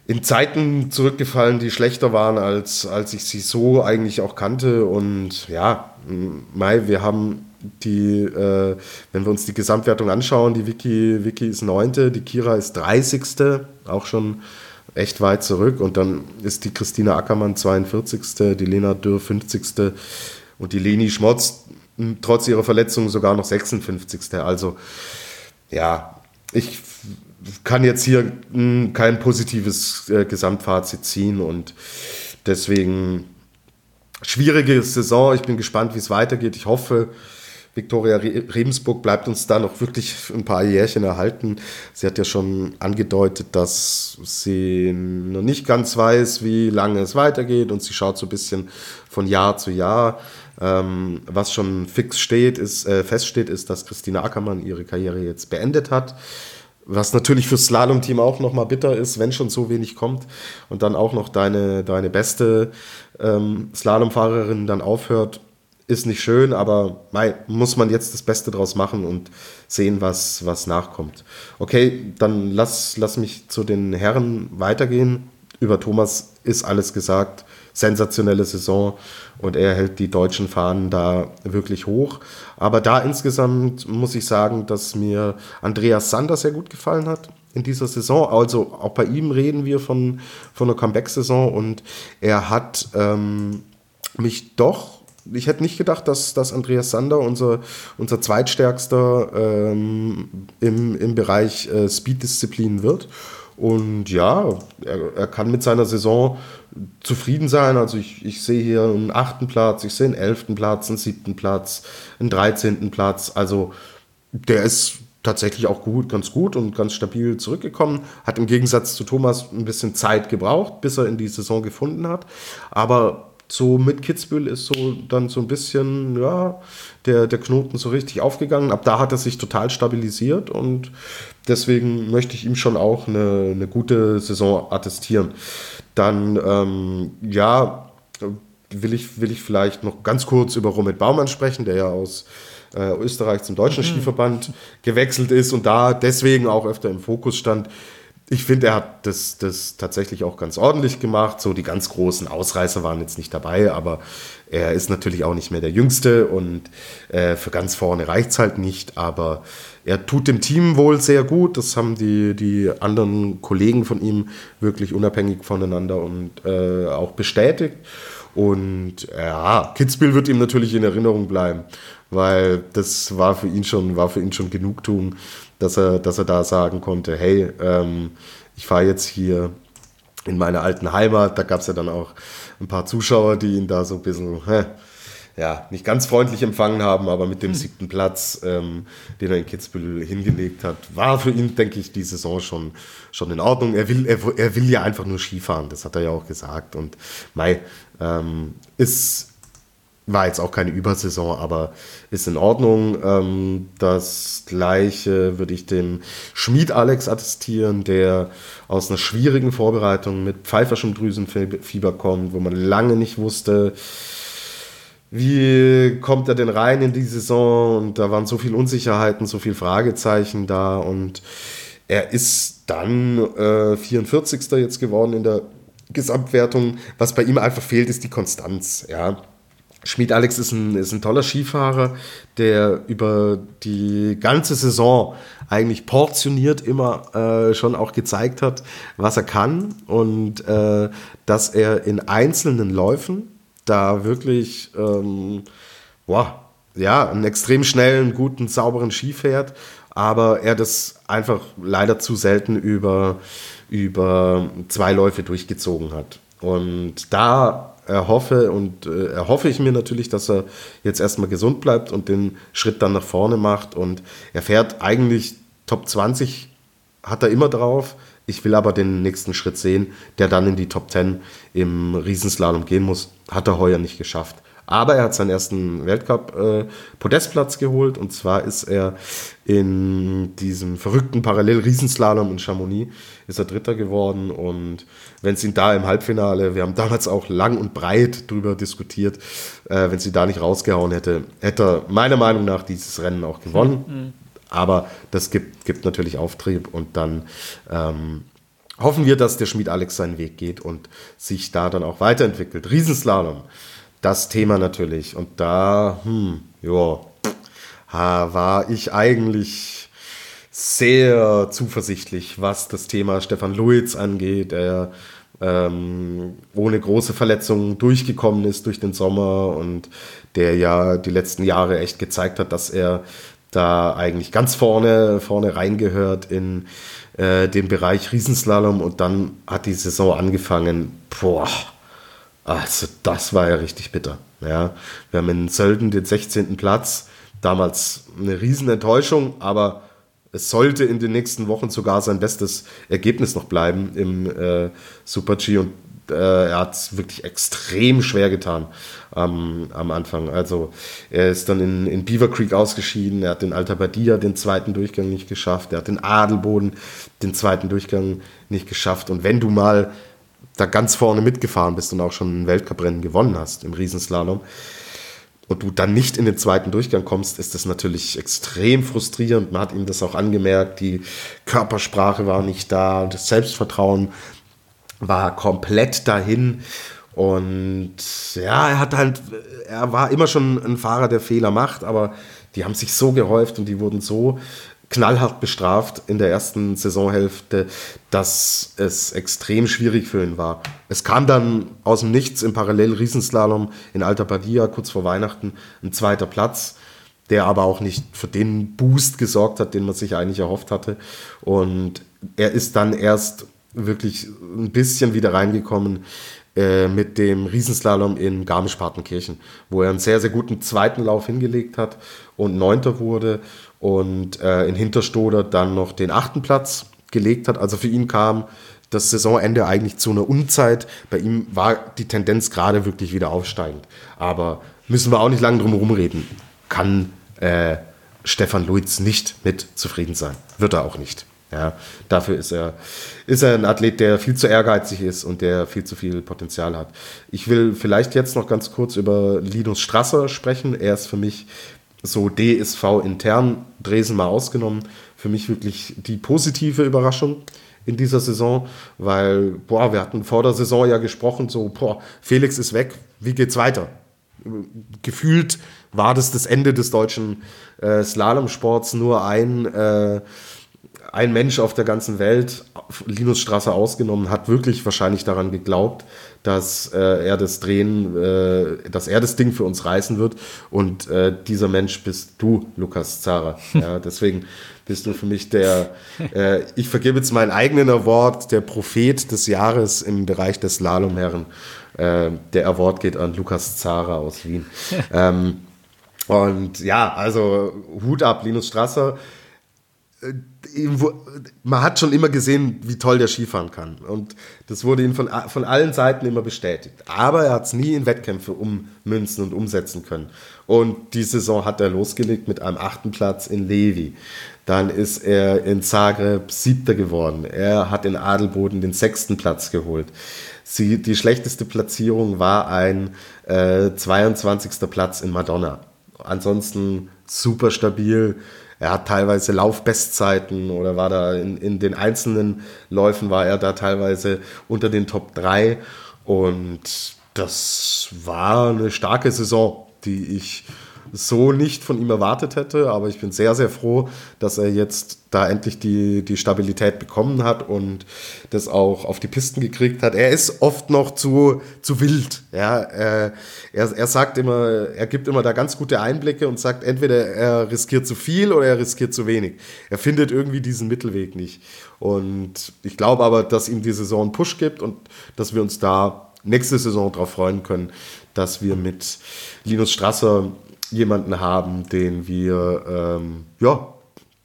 Speaker 3: in Zeiten zurückgefallen, die schlechter waren, als, als ich sie so eigentlich auch kannte. Und ja, Mai, wir haben die, äh, wenn wir uns die Gesamtwertung anschauen, die Vicky, Vicky ist neunte, die Kira ist dreißigste, auch schon echt weit zurück. Und dann ist die Christina Ackermann 42., die Lena Dürr 50. und die Leni Schmotz trotz ihrer Verletzung sogar noch 56. Also ja, ich kann jetzt hier hm, kein positives äh, Gesamtfazit ziehen und deswegen schwierige Saison. Ich bin gespannt, wie es weitergeht. Ich hoffe, Viktoria Rebensburg bleibt uns da noch wirklich ein paar Jährchen erhalten. Sie hat ja schon angedeutet, dass sie noch nicht ganz weiß, wie lange es weitergeht und sie schaut so ein bisschen von Jahr zu Jahr. Ähm, was schon fix steht, ist, äh, feststeht, ist, dass Christina Ackermann ihre Karriere jetzt beendet hat. Was natürlich fürs Slalom-Team auch nochmal bitter ist, wenn schon so wenig kommt und dann auch noch deine, deine beste ähm, Slalomfahrerin dann aufhört ist nicht schön, aber mei, muss man jetzt das Beste draus machen und sehen, was, was nachkommt. Okay, dann lass, lass mich zu den Herren weitergehen. Über Thomas ist alles gesagt. Sensationelle Saison und er hält die deutschen Fahnen da wirklich hoch. Aber da insgesamt muss ich sagen, dass mir Andreas Sander sehr gut gefallen hat in dieser Saison. Also auch bei ihm reden wir von, von einer Comeback-Saison und er hat ähm, mich doch ich hätte nicht gedacht, dass, dass Andreas Sander unser, unser zweitstärkster ähm, im, im Bereich äh, Speed-Disziplin wird. Und ja, er, er, kann mit seiner Saison zufrieden sein. Also ich, ich sehe hier einen achten Platz, ich sehe einen elften Platz, einen siebten Platz, einen dreizehnten Platz. Also der ist tatsächlich auch gut, ganz gut und ganz stabil zurückgekommen. Hat im Gegensatz zu Thomas ein bisschen Zeit gebraucht, bis er in die Saison gefunden hat. Aber so mit Kitzbühel ist so dann so ein bisschen, ja, der, der Knoten so richtig aufgegangen. Ab da hat er sich total stabilisiert und deswegen möchte ich ihm schon auch eine, eine gute Saison attestieren. Dann, ähm, ja, will ich, will ich vielleicht noch ganz kurz über Romet Baumann sprechen, der ja aus äh, Österreich zum Deutschen mhm. Skiverband gewechselt ist und da deswegen auch öfter im Fokus stand ich finde, er hat das, das tatsächlich auch ganz ordentlich gemacht. So die ganz großen Ausreißer waren jetzt nicht dabei, aber er ist natürlich auch nicht mehr der Jüngste und äh, für ganz vorne reicht es halt nicht. Aber er tut dem Team wohl sehr gut. Das haben die, die anderen Kollegen von ihm wirklich unabhängig voneinander und äh, auch bestätigt. Und ja, Kitzbühel wird ihm natürlich in Erinnerung bleiben, weil das war für ihn schon, war für ihn schon Genugtuung dass er, dass er da sagen konnte, hey, ähm, ich fahre jetzt hier in meine alten Heimat, da gab es ja dann auch ein paar Zuschauer, die ihn da so ein bisschen, hä, ja, nicht ganz freundlich empfangen haben, aber mit dem hm. siebten Platz, ähm, den er in Kitzbühel hingelegt hat, war für ihn, denke ich, die Saison schon, schon in Ordnung. Er will, er, er will ja einfach nur Skifahren, das hat er ja auch gesagt. Und Mai ähm, ist, war jetzt auch keine Übersaison, aber ist in Ordnung. Ähm, das gleiche würde ich dem Schmied Alex attestieren, der aus einer schwierigen Vorbereitung mit pfeiferschem Drüsenfieber kommt, wo man lange nicht wusste, wie kommt er denn rein in die Saison? Und da waren so viele Unsicherheiten, so viele Fragezeichen da. Und er ist dann äh, 44. jetzt geworden in der Gesamtwertung. Was bei ihm einfach fehlt, ist die Konstanz. Ja Schmied Alex ist ein, ist ein toller Skifahrer, der über die ganze Saison eigentlich portioniert immer äh, schon auch gezeigt hat, was er kann und äh, dass er in einzelnen Läufen da wirklich ähm, boah, ja, einen extrem schnellen, guten, sauberen Ski fährt, aber er das einfach leider zu selten über, über zwei Läufe durchgezogen hat. Und da erhoffe und äh, erhoffe ich mir natürlich, dass er jetzt erstmal gesund bleibt und den Schritt dann nach vorne macht. Und er fährt eigentlich Top 20, hat er immer drauf. Ich will aber den nächsten Schritt sehen, der dann in die Top 10 im Riesenslalom gehen muss. Hat er heuer nicht geschafft. Aber er hat seinen ersten Weltcup-Podestplatz äh, geholt und zwar ist er in diesem verrückten Parallel-Riesenslalom in Chamonix ist er Dritter geworden und wenn ihn da im Halbfinale, wir haben damals auch lang und breit drüber diskutiert, äh, wenn sie da nicht rausgehauen hätte, hätte er meiner Meinung nach dieses Rennen auch gewonnen. Mhm. Aber das gibt, gibt natürlich Auftrieb und dann ähm, hoffen wir, dass der Schmied Alex seinen Weg geht und sich da dann auch weiterentwickelt. Riesenslalom das Thema natürlich. Und da, hm, ja, war ich eigentlich sehr zuversichtlich, was das Thema Stefan Luiz angeht, der ähm, ohne große Verletzungen durchgekommen ist durch den Sommer und der ja die letzten Jahre echt gezeigt hat, dass er da eigentlich ganz vorne, vorne reingehört in, äh, den Bereich Riesenslalom und dann hat die Saison angefangen. Boah, also das war ja richtig bitter. Ja, wir haben in Sölden den 16. Platz, damals eine Riesenenttäuschung, aber es sollte in den nächsten Wochen sogar sein bestes Ergebnis noch bleiben im äh, Super G und äh, er hat es wirklich extrem schwer getan ähm, am Anfang. Also er ist dann in, in Beaver Creek ausgeschieden, er hat den Alta Badia den zweiten Durchgang nicht geschafft, er hat den Adelboden den zweiten Durchgang nicht geschafft und wenn du mal da ganz vorne mitgefahren bist und auch schon ein Weltcuprennen gewonnen hast im Riesenslalom, und du dann nicht in den zweiten Durchgang kommst, ist das natürlich extrem frustrierend. Man hat ihm das auch angemerkt, die Körpersprache war nicht da, das Selbstvertrauen war komplett dahin. Und ja, er hat halt, er war immer schon ein Fahrer, der Fehler macht, aber die haben sich so gehäuft und die wurden so knallhart bestraft in der ersten Saisonhälfte, dass es extrem schwierig für ihn war. Es kam dann aus dem Nichts im Parallel-Riesenslalom in Alta Badia kurz vor Weihnachten ein zweiter Platz, der aber auch nicht für den Boost gesorgt hat, den man sich eigentlich erhofft hatte. Und er ist dann erst wirklich ein bisschen wieder reingekommen äh, mit dem Riesenslalom in Garmisch-Partenkirchen, wo er einen sehr, sehr guten zweiten Lauf hingelegt hat und Neunter wurde und äh, in Hinterstoder dann noch den achten Platz gelegt hat. Also für ihn kam das Saisonende eigentlich zu einer Unzeit. Bei ihm war die Tendenz gerade wirklich wieder aufsteigend. Aber müssen wir auch nicht lange drum herum reden. Kann äh, Stefan Luiz nicht mit zufrieden sein. Wird er auch nicht. Ja, dafür ist er, ist er ein Athlet, der viel zu ehrgeizig ist und der viel zu viel Potenzial hat. Ich will vielleicht jetzt noch ganz kurz über Linus Strasser sprechen. Er ist für mich so DSV intern, Dresden mal ausgenommen, für mich wirklich die positive Überraschung in dieser Saison, weil, boah, wir hatten vor der Saison ja gesprochen, so, boah, Felix ist weg, wie geht's weiter? Gefühlt war das das Ende des deutschen äh, Slalomsports, nur ein, äh, ein Mensch auf der ganzen Welt, Linus Strasser ausgenommen, hat wirklich wahrscheinlich daran geglaubt, dass äh, er das Drehen, äh, dass er das Ding für uns reißen wird. Und äh, dieser Mensch bist du, Lukas Zara. Ja, (laughs) deswegen bist du für mich der, äh, ich vergebe jetzt meinen eigenen Award, der Prophet des Jahres im Bereich des Slalomherren. Äh, der Award geht an Lukas Zara aus Wien. (laughs) ähm, und ja, also Hut ab, Linus Strasser man hat schon immer gesehen, wie toll der Skifahren kann. Und das wurde ihm von, von allen Seiten immer bestätigt. Aber er hat es nie in Wettkämpfe ummünzen und umsetzen können. Und die Saison hat er losgelegt mit einem achten Platz in Levi. Dann ist er in Zagreb siebter geworden. Er hat in Adelboden den sechsten Platz geholt. Sie, die schlechteste Platzierung war ein äh, 22. Platz in Madonna. Ansonsten super stabil er hat teilweise Laufbestzeiten oder war da in, in den einzelnen Läufen war er da teilweise unter den Top 3 und das war eine starke Saison, die ich so nicht von ihm erwartet hätte, aber ich bin sehr, sehr froh, dass er jetzt da endlich die, die Stabilität bekommen hat und das auch auf die Pisten gekriegt hat. Er ist oft noch zu, zu wild. Ja, er, er, sagt immer, er gibt immer da ganz gute Einblicke und sagt, entweder er riskiert zu viel oder er riskiert zu wenig. Er findet irgendwie diesen Mittelweg nicht. Und ich glaube aber, dass ihm die Saison einen Push gibt und dass wir uns da nächste Saison darauf freuen können, dass wir mit Linus Strasser jemanden haben, den wir, ähm, ja,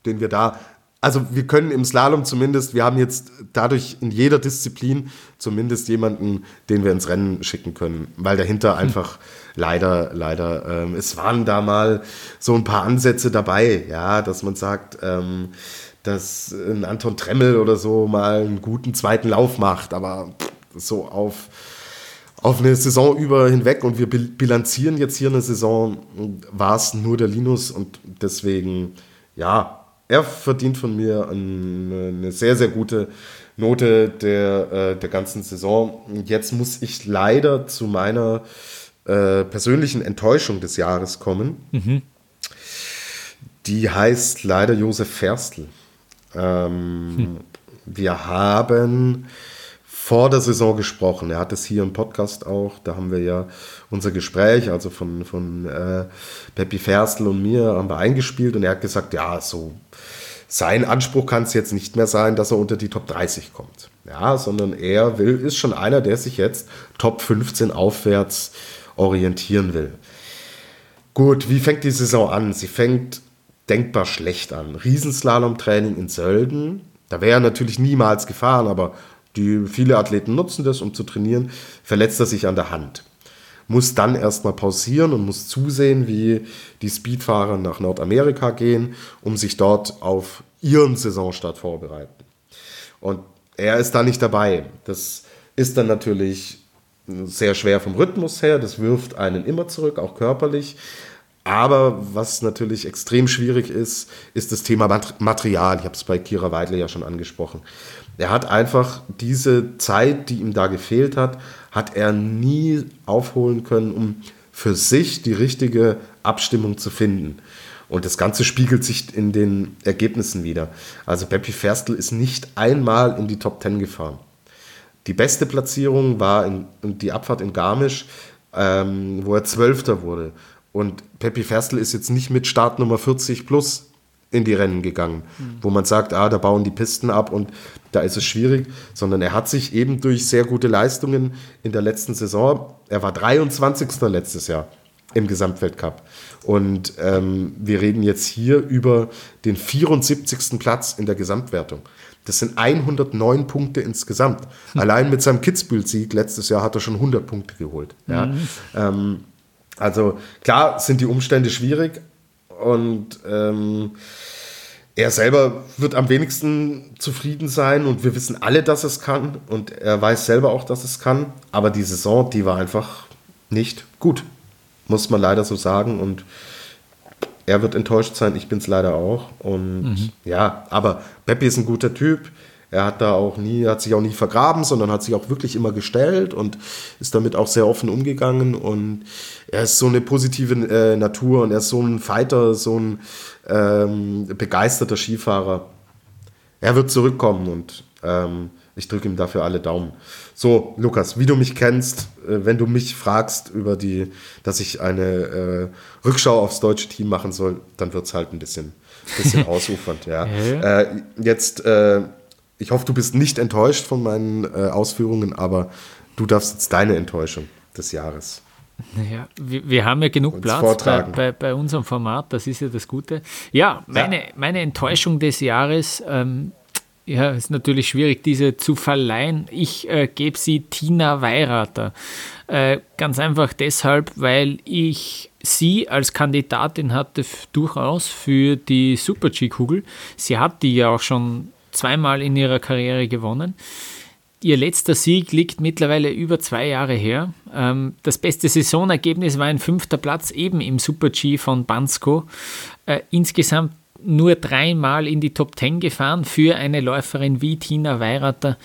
Speaker 3: den wir da, also wir können im Slalom zumindest, wir haben jetzt dadurch in jeder Disziplin zumindest jemanden, den wir ins Rennen schicken können, weil dahinter hm. einfach leider, leider, ähm, es waren da mal so ein paar Ansätze dabei, ja, dass man sagt, ähm, dass ein Anton Tremmel oder so mal einen guten zweiten Lauf macht, aber so auf auf eine Saison über hinweg und wir bilanzieren jetzt hier eine Saison, war es nur der Linus und deswegen, ja, er verdient von mir eine, sehr, sehr gute Note der, äh, der ganzen Saison. Jetzt muss ich leider zu meiner äh, persönlichen Enttäuschung des Jahres kommen. Mhm. Die heißt leider Josef Ferstl. Ähm, hm. Wir haben vor der Saison gesprochen. Er hat es hier im Podcast auch, da haben wir ja unser Gespräch, also von, von äh, Peppi Ferstl und mir, haben wir eingespielt und er hat gesagt, ja, so, sein Anspruch kann es jetzt nicht mehr sein, dass er unter die Top 30 kommt. Ja, sondern er will, ist schon einer, der sich jetzt Top 15 aufwärts orientieren will. Gut, wie fängt die Saison an? Sie fängt denkbar schlecht an. Riesenslalom-Training in Sölden. Da wäre er natürlich niemals gefahren, aber die, viele Athleten nutzen das, um zu trainieren. Verletzt er sich an der Hand. Muss dann erstmal pausieren und muss zusehen, wie die Speedfahrer nach Nordamerika gehen, um sich dort auf ihren Saisonstart vorbereiten. Und er ist da nicht dabei. Das ist dann natürlich sehr schwer vom Rhythmus her. Das wirft einen immer zurück, auch körperlich. Aber was natürlich extrem schwierig ist, ist das Thema Material. Ich habe es bei Kira Weidle ja schon angesprochen. Er hat einfach diese Zeit, die ihm da gefehlt hat, hat er nie aufholen können, um für sich die richtige Abstimmung zu finden. Und das Ganze spiegelt sich in den Ergebnissen wieder. Also Peppi Ferstl ist nicht einmal in die Top Ten gefahren. Die beste Platzierung war in, die Abfahrt in Garmisch, ähm, wo er Zwölfter wurde. Und Peppi Ferstl ist jetzt nicht mit Startnummer 40 plus in die Rennen gegangen, mhm. wo man sagt, ah, da bauen die Pisten ab und da ist es schwierig, sondern er hat sich eben durch sehr gute Leistungen in der letzten Saison, er war 23. letztes Jahr im Gesamtweltcup. Und ähm, wir reden jetzt hier über den 74. Platz in der Gesamtwertung. Das sind 109 Punkte insgesamt. Hm. Allein mit seinem Kitzbühel-Sieg letztes Jahr hat er schon 100 Punkte geholt. Ja. Mhm. Ähm, also klar sind die Umstände schwierig und ähm, er selber wird am wenigsten zufrieden sein und wir wissen alle, dass es kann und er weiß selber auch, dass es kann. Aber die Saison, die war einfach nicht gut, muss man leider so sagen und er wird enttäuscht sein, ich bin es leider auch. Und mhm. ja, aber Peppi ist ein guter Typ. Er hat da auch nie, hat sich auch nie vergraben, sondern hat sich auch wirklich immer gestellt und ist damit auch sehr offen umgegangen. Und er ist so eine positive äh, Natur und er ist so ein Fighter, so ein ähm, begeisterter Skifahrer. Er wird zurückkommen und ähm, ich drücke ihm dafür alle Daumen. So, Lukas, wie du mich kennst, äh, wenn du mich fragst über die, dass ich eine äh, Rückschau aufs deutsche Team machen soll, dann wird es halt ein bisschen, bisschen (laughs) ausufernd. Ja. Äh, jetzt, äh, ich hoffe, du bist nicht enttäuscht von meinen äh, Ausführungen, aber du darfst jetzt deine Enttäuschung des Jahres.
Speaker 2: Naja, wir, wir haben ja genug Platz bei, bei, bei, unserem Format, das ist ja das Gute. Ja, meine, ja. meine Enttäuschung des Jahres ähm, ja, ist natürlich schwierig, diese zu verleihen. Ich äh, gebe sie Tina Weirater. Äh, ganz einfach deshalb, weil ich sie als Kandidatin hatte durchaus für die Super-G-Kugel. Sie hat die ja auch schon zweimal in ihrer Karriere gewonnen. Ihr letzter Sieg liegt mittlerweile über zwei Jahre her. Ähm, das beste Saisonergebnis war ein fünfter Platz eben im Super-G von Bansko. Äh, insgesamt nur dreimal in die Top 10 gefahren. Für eine Läuferin wie Tina Weirater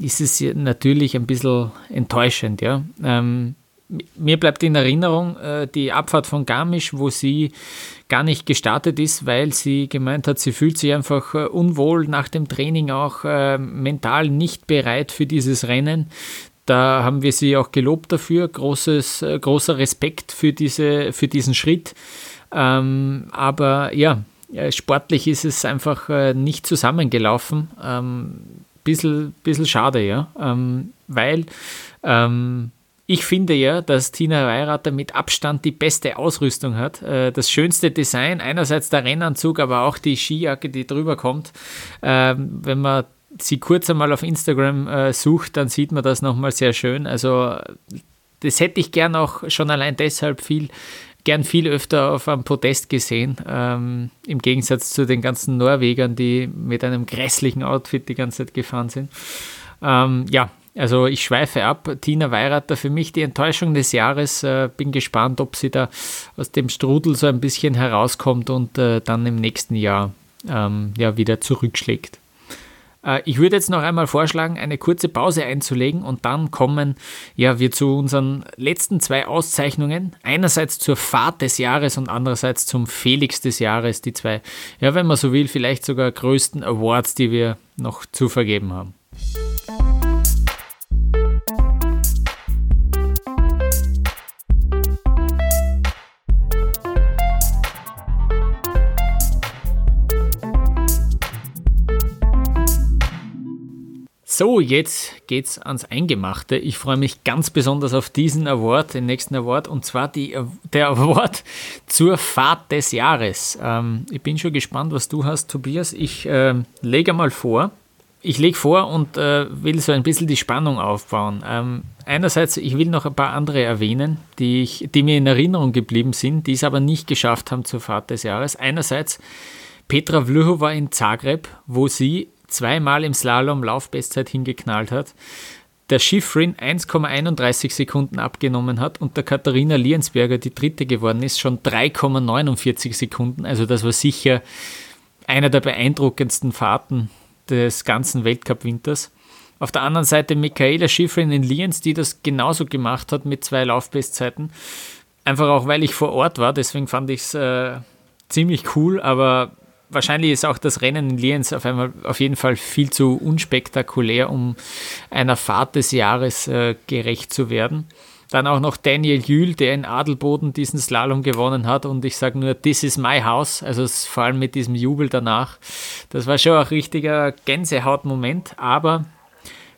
Speaker 2: ist es natürlich ein bisschen enttäuschend. Ja. Ähm, mir bleibt in Erinnerung äh, die Abfahrt von Garmisch, wo sie gar nicht gestartet ist, weil sie gemeint hat, sie fühlt sich einfach äh, unwohl nach dem Training auch äh, mental nicht bereit für dieses Rennen. Da haben wir sie auch gelobt dafür. Großes, äh, großer Respekt für, diese, für diesen Schritt. Ähm, aber ja, sportlich ist es einfach äh, nicht zusammengelaufen. Ähm, bisschen, bisschen schade, ja. Ähm, weil ähm, ich finde ja, dass Tina Weirater mit Abstand die beste Ausrüstung hat. Äh, das schönste Design, einerseits der Rennanzug, aber auch die Skijacke, die drüber kommt. Ähm, wenn man sie kurz einmal auf Instagram äh, sucht, dann sieht man das nochmal sehr schön. Also das hätte ich gern auch schon allein deshalb viel gern viel öfter auf einem Podest gesehen, ähm, im Gegensatz zu den ganzen Norwegern, die mit einem grässlichen Outfit die ganze Zeit gefahren sind. Ähm, ja, also ich schweife ab. Tina Weirater für mich die Enttäuschung des Jahres. Äh, bin gespannt, ob sie da aus dem Strudel so ein bisschen herauskommt und äh, dann im nächsten Jahr ähm, ja, wieder zurückschlägt. Äh, ich würde jetzt noch einmal vorschlagen, eine kurze Pause einzulegen und dann kommen ja, wir zu unseren letzten zwei Auszeichnungen. Einerseits zur Fahrt des Jahres und andererseits zum Felix des Jahres. Die zwei, ja, wenn man so will, vielleicht sogar größten Awards, die wir noch zu vergeben haben. So, jetzt geht's ans Eingemachte. Ich freue mich ganz besonders auf diesen Award, den nächsten Award, und zwar die, der Award zur Fahrt des Jahres. Ähm, ich bin schon gespannt, was du hast, Tobias. Ich äh, lege mal vor. Ich lege vor und äh, will so ein bisschen die Spannung aufbauen. Ähm, einerseits, ich will noch ein paar andere erwähnen, die, ich, die mir in Erinnerung geblieben sind, die es aber nicht geschafft haben zur Fahrt des Jahres. Einerseits Petra Vlhova in Zagreb, wo sie zweimal im Slalom Laufbestzeit hingeknallt hat, der Schifrin 1,31 Sekunden abgenommen hat und der Katharina Liensberger, die dritte geworden ist, schon 3,49 Sekunden. Also das war sicher einer der beeindruckendsten Fahrten des ganzen Weltcup-Winters. Auf der anderen Seite Michaela Schifrin in Lienz, die das genauso gemacht hat mit zwei Laufbestzeiten. Einfach auch, weil ich vor Ort war, deswegen fand ich es äh, ziemlich cool, aber wahrscheinlich ist auch das Rennen in Lienz auf einmal auf jeden Fall viel zu unspektakulär, um einer Fahrt des Jahres äh, gerecht zu werden. Dann auch noch Daniel Jühl, der in Adelboden diesen Slalom gewonnen hat. Und ich sage nur, this is my house. Also vor allem mit diesem Jubel danach. Das war schon ein richtiger Gänsehautmoment. Aber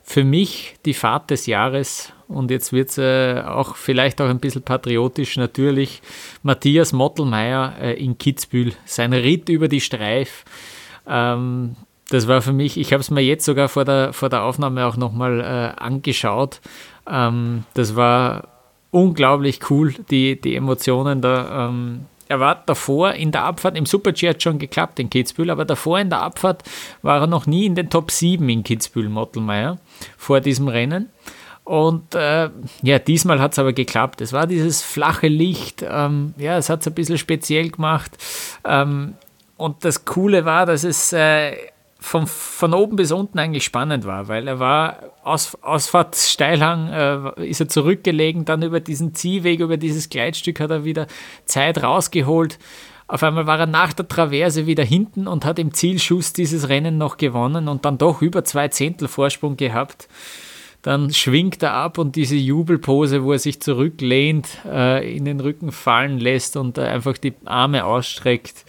Speaker 2: für mich die Fahrt des Jahres und jetzt wird es äh, auch vielleicht auch ein bisschen patriotisch natürlich. Matthias Mottelmeier äh, in Kitzbühel, sein Ritt über die Streif. Ähm, das war für mich, ich habe es mir jetzt sogar vor der, vor der Aufnahme auch nochmal äh, angeschaut. Ähm, das war unglaublich cool, die, die Emotionen da. Ähm, er war davor in der Abfahrt, im Super-G hat schon geklappt in Kitzbühel, aber davor in der Abfahrt war er noch nie in den Top 7 in Kitzbühel, Mottelmeier, vor diesem Rennen. Und äh, ja, diesmal hat es aber geklappt. Es war dieses flache Licht, ähm, ja, es hat es ein bisschen speziell gemacht. Ähm, und das Coole war, dass es äh, von, von oben bis unten eigentlich spannend war, weil er war Aus, Ausfahrtssteilhang, äh, ist er zurückgelegen, dann über diesen Ziehweg, über dieses Gleitstück hat er wieder Zeit rausgeholt. Auf einmal war er nach der Traverse wieder hinten und hat im Zielschuss dieses Rennen noch gewonnen und dann doch über zwei Zehntel Vorsprung gehabt dann schwingt er ab und diese Jubelpose, wo er sich zurücklehnt, äh, in den Rücken fallen lässt und äh, einfach die Arme ausstreckt.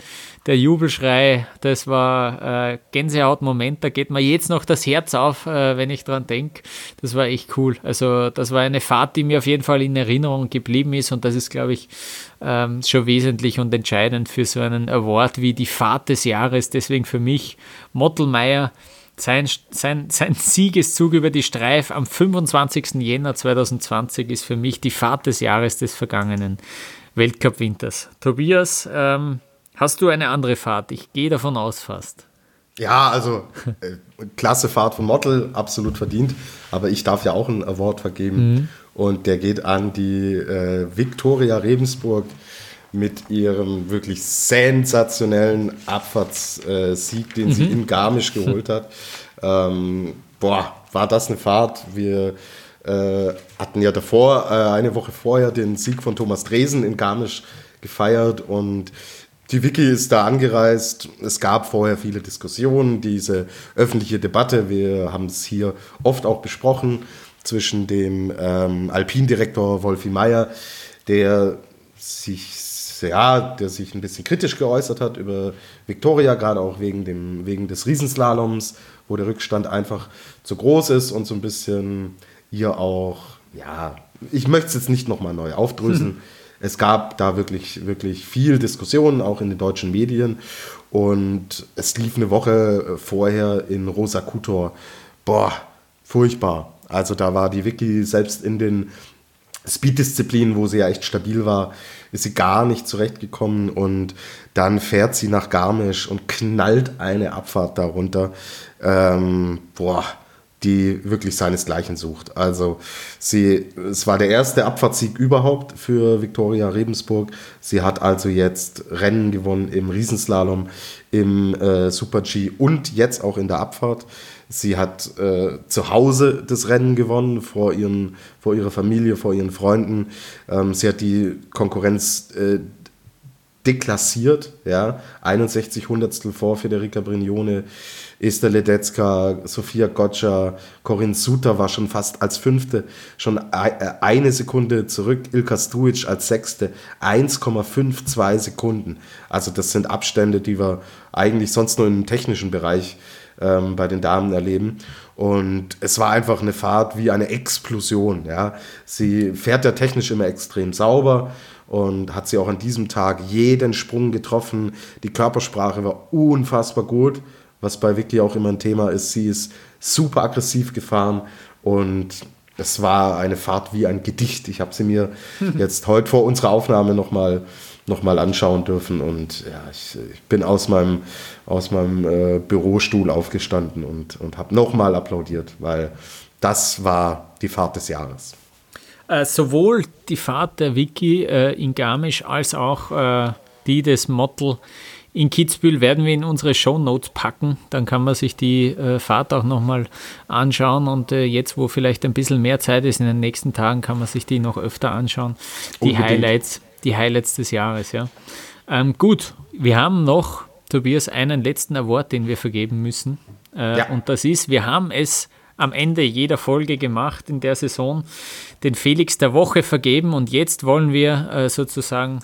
Speaker 2: Der Jubelschrei, das war äh, Gänsehautmoment, da geht mir jetzt noch das Herz auf, äh, wenn ich dran denke. Das war echt cool. Also das war eine Fahrt, die mir auf jeden Fall in Erinnerung geblieben ist und das ist, glaube ich, ähm, schon wesentlich und entscheidend für so einen Award wie die Fahrt des Jahres. Deswegen für mich Mottelmeier sein, sein, sein Siegeszug über die Streif am 25. Jänner 2020 ist für mich die Fahrt des Jahres des vergangenen Weltcup-Winters. Tobias, ähm, hast du eine andere Fahrt? Ich gehe davon aus fast.
Speaker 3: Ja, also äh, klasse Fahrt von Mottel, absolut verdient. Aber ich darf ja auch einen Award vergeben. Mhm. Und der geht an die äh, Viktoria Rebensburg mit ihrem wirklich sensationellen Abfahrtssieg, den mhm. sie in Garmisch geholt hat. (laughs) Ähm, boah, war das eine Fahrt. Wir äh, hatten ja davor, äh, eine Woche vorher, den Sieg von Thomas Dresen in Garmisch gefeiert und die Wiki ist da angereist. Es gab vorher viele Diskussionen, diese öffentliche Debatte. Wir haben es hier oft auch besprochen zwischen dem ähm, Alpindirektor Wolfi Meyer, der sich ja, der sich ein bisschen kritisch geäußert hat über Victoria, gerade auch wegen, dem, wegen des Riesenslaloms, wo der Rückstand einfach zu groß ist und so ein bisschen ihr auch, ja, ich möchte es jetzt nicht nochmal neu aufdröseln. Hm. Es gab da wirklich, wirklich viel Diskussion, auch in den deutschen Medien. Und es lief eine Woche vorher in Rosa Kutor. Boah, furchtbar. Also da war die Wiki selbst in den Speed-Disziplinen, wo sie ja echt stabil war, ist sie gar nicht zurechtgekommen und dann fährt sie nach Garmisch und knallt eine Abfahrt darunter, ähm, boah, die wirklich seinesgleichen sucht. Also sie, es war der erste Abfahrtssieg überhaupt für Viktoria Rebensburg. Sie hat also jetzt Rennen gewonnen im Riesenslalom, im äh, Super G und jetzt auch in der Abfahrt. Sie hat äh, zu Hause das Rennen gewonnen, vor, ihren, vor ihrer Familie, vor ihren Freunden. Ähm, sie hat die Konkurrenz äh, deklassiert, ja, 61 Hundertstel vor Federica Brignone, Esther Ledetzka, Sofia Gotcha, Corinne Suter war schon fast als Fünfte, schon äh, eine Sekunde zurück, Ilka Stuic als Sechste, 1,52 Sekunden. Also das sind Abstände, die wir eigentlich sonst nur im technischen Bereich ähm, bei den Damen erleben. Und es war einfach eine Fahrt wie eine Explosion. Ja. Sie fährt ja technisch immer extrem sauber und hat sie auch an diesem Tag jeden Sprung getroffen. Die Körpersprache war unfassbar gut, was bei Vicky auch immer ein Thema ist. Sie ist super aggressiv gefahren und es war eine Fahrt wie ein Gedicht. Ich habe sie mir (laughs) jetzt heute vor unserer Aufnahme nochmal noch mal anschauen dürfen und ja, ich, ich bin aus meinem, aus meinem äh, Bürostuhl aufgestanden und, und habe nochmal applaudiert, weil das war die Fahrt des Jahres.
Speaker 2: Äh, sowohl die Fahrt der Wiki äh, in Garmisch als auch äh, die des Mottel in Kitzbühel werden wir in unsere Show Notes packen. Dann kann man sich die äh, Fahrt auch nochmal anschauen. Und äh, jetzt, wo vielleicht ein bisschen mehr Zeit ist in den nächsten Tagen, kann man sich die noch öfter anschauen. Die Unbedingt. Highlights, die Highlights des Jahres, ja. Ähm, gut, wir haben noch, Tobias, einen letzten Award, den wir vergeben müssen. Äh, ja. Und das ist, wir haben es am Ende jeder Folge gemacht in der Saison, den Felix der Woche vergeben. Und jetzt wollen wir äh, sozusagen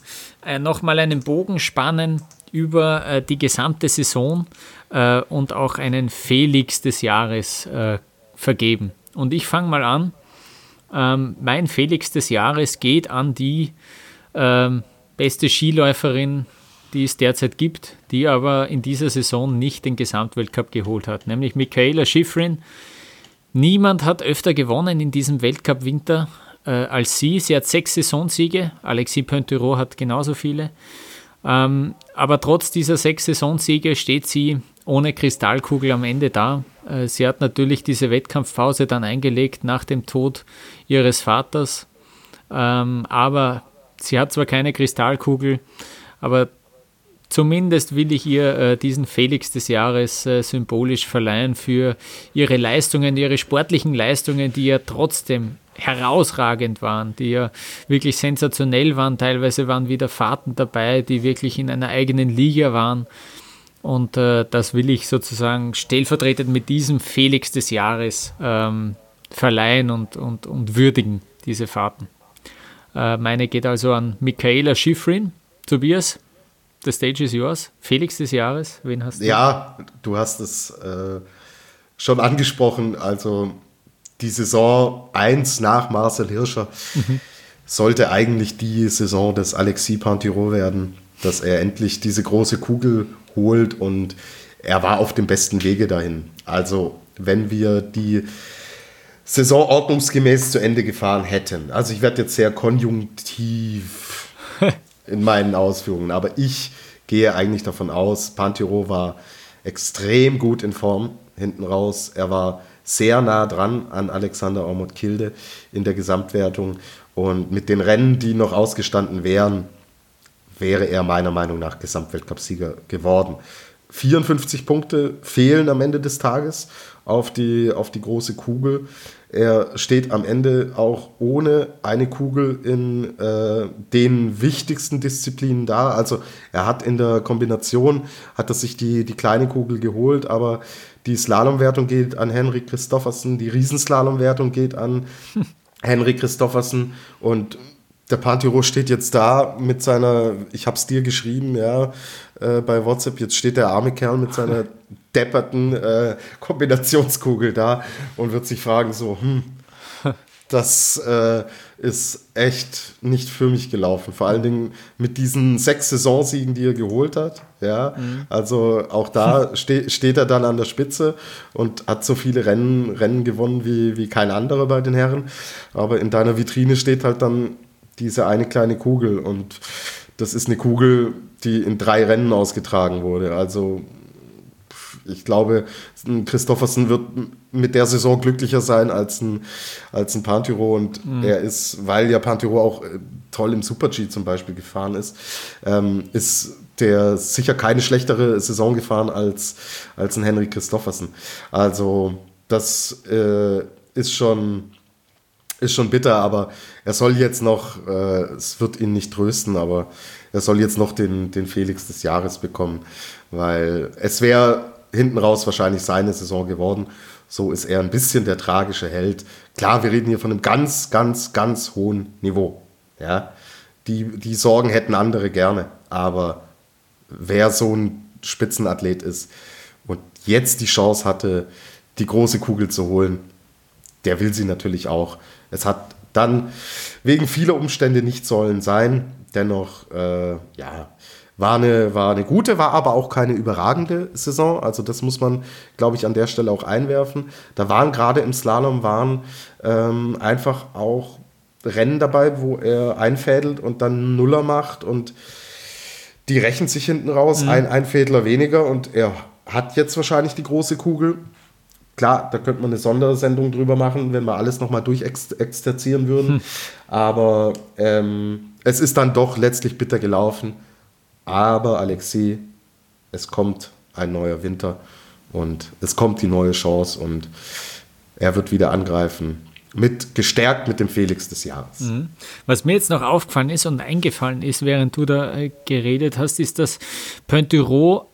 Speaker 2: äh, nochmal einen Bogen spannen über äh, die gesamte Saison äh, und auch einen Felix des Jahres äh, vergeben. Und ich fange mal an. Ähm, mein Felix des Jahres geht an die ähm, beste Skiläuferin, die es derzeit gibt, die aber in dieser Saison nicht den Gesamtweltcup geholt hat, nämlich Michaela Schifrin. Niemand hat öfter gewonnen in diesem Weltcup-Winter äh, als sie. Sie hat sechs Saisonsiege, Alexis Pointerot hat genauso viele. Ähm, aber trotz dieser sechs Saisonsiege steht sie ohne Kristallkugel am Ende da. Äh, sie hat natürlich diese Wettkampfpause dann eingelegt nach dem Tod ihres Vaters. Ähm, aber sie hat zwar keine Kristallkugel, aber zumindest will ich ihr äh, diesen Felix des Jahres äh, symbolisch verleihen für ihre Leistungen, ihre sportlichen Leistungen, die ja trotzdem herausragend waren, die ja wirklich sensationell waren. Teilweise waren wieder Fahrten dabei, die wirklich in einer eigenen Liga waren. Und äh, das will ich sozusagen stellvertretend mit diesem Felix des Jahres ähm, verleihen und, und, und würdigen, diese Fahrten. Äh, meine geht also an Michaela Schifrin. Tobias, the stage is yours. Felix des Jahres, wen hast du?
Speaker 3: Ja, du hast es äh, schon angesprochen. Also die Saison 1 nach Marcel Hirscher mhm. sollte eigentlich die Saison des Alexis Pantiro werden, dass er endlich diese große Kugel holt und er war auf dem besten Wege dahin. Also wenn wir die Saison ordnungsgemäß zu Ende gefahren hätten, also ich werde jetzt sehr konjunktiv (laughs) in meinen Ausführungen, aber ich gehe eigentlich davon aus, Pantiro war extrem gut in Form hinten raus. Er war sehr nah dran an Alexander Ormut Kilde in der Gesamtwertung. Und mit den Rennen, die noch ausgestanden wären, wäre er meiner Meinung nach Gesamtweltcupsieger geworden. 54 Punkte fehlen am Ende des Tages auf die, auf die große Kugel. Er steht am Ende auch ohne eine Kugel in äh, den wichtigsten Disziplinen da. Also er hat in der Kombination, hat er sich die, die kleine Kugel geholt, aber die Slalomwertung geht an Henry Christoffersen, die Riesenslalomwertung geht an (laughs) Henry Christoffersen und der Pantiro steht jetzt da mit seiner, ich hab's dir geschrieben, ja, äh, bei WhatsApp, jetzt steht der arme Kerl mit seiner (laughs) depperten äh, Kombinationskugel da und wird sich fragen so, hm, das äh, ist echt nicht für mich gelaufen. Vor allen Dingen mit diesen sechs Saisonsiegen, die er geholt hat. Ja, mhm. also auch da (laughs) ste steht er dann an der Spitze und hat so viele Rennen, Rennen gewonnen wie, wie kein anderer bei den Herren. Aber in deiner Vitrine steht halt dann diese eine kleine Kugel und das ist eine Kugel, die in drei Rennen ausgetragen wurde. Also ich glaube, Christoffersen wird mit der Saison glücklicher sein als ein, als ein Pantyro und mhm. er ist, weil ja Pantyro auch äh, toll im Super-G zum Beispiel gefahren ist, ähm, ist der sicher keine schlechtere Saison gefahren als, als ein Henry Christoffersen. Also das äh, ist schon ist schon bitter, aber er soll jetzt noch, äh, es wird ihn nicht trösten, aber er soll jetzt noch den, den Felix des Jahres bekommen, weil es wäre hinten raus wahrscheinlich seine Saison geworden. So ist er ein bisschen der tragische Held. Klar, wir reden hier von einem ganz, ganz, ganz hohen Niveau. Ja, die, die Sorgen hätten andere gerne, aber wer so ein Spitzenathlet ist und jetzt die Chance hatte, die große Kugel zu holen. Der will sie natürlich auch. Es hat dann wegen vieler Umstände nicht sollen sein. Dennoch, äh, ja, war eine, war eine gute, war aber auch keine überragende Saison. Also das muss man, glaube ich, an der Stelle auch einwerfen. Da waren gerade im Slalom waren ähm, einfach auch Rennen dabei, wo er einfädelt und dann Nuller macht und die rächen sich hinten raus, mhm. ein Einfädler weniger und er hat jetzt wahrscheinlich die große Kugel. Klar, da könnte man eine Sondersendung drüber machen, wenn wir alles nochmal durchexerzieren würden. Hm. Aber ähm, es ist dann doch letztlich bitter gelaufen. Aber Alexei, es kommt ein neuer Winter und es kommt die neue Chance und er wird wieder angreifen mit gestärkt mit dem Felix des Jahres. Mhm.
Speaker 2: Was mir jetzt noch aufgefallen ist und eingefallen ist, während du da äh, geredet hast, ist, dass Pointureau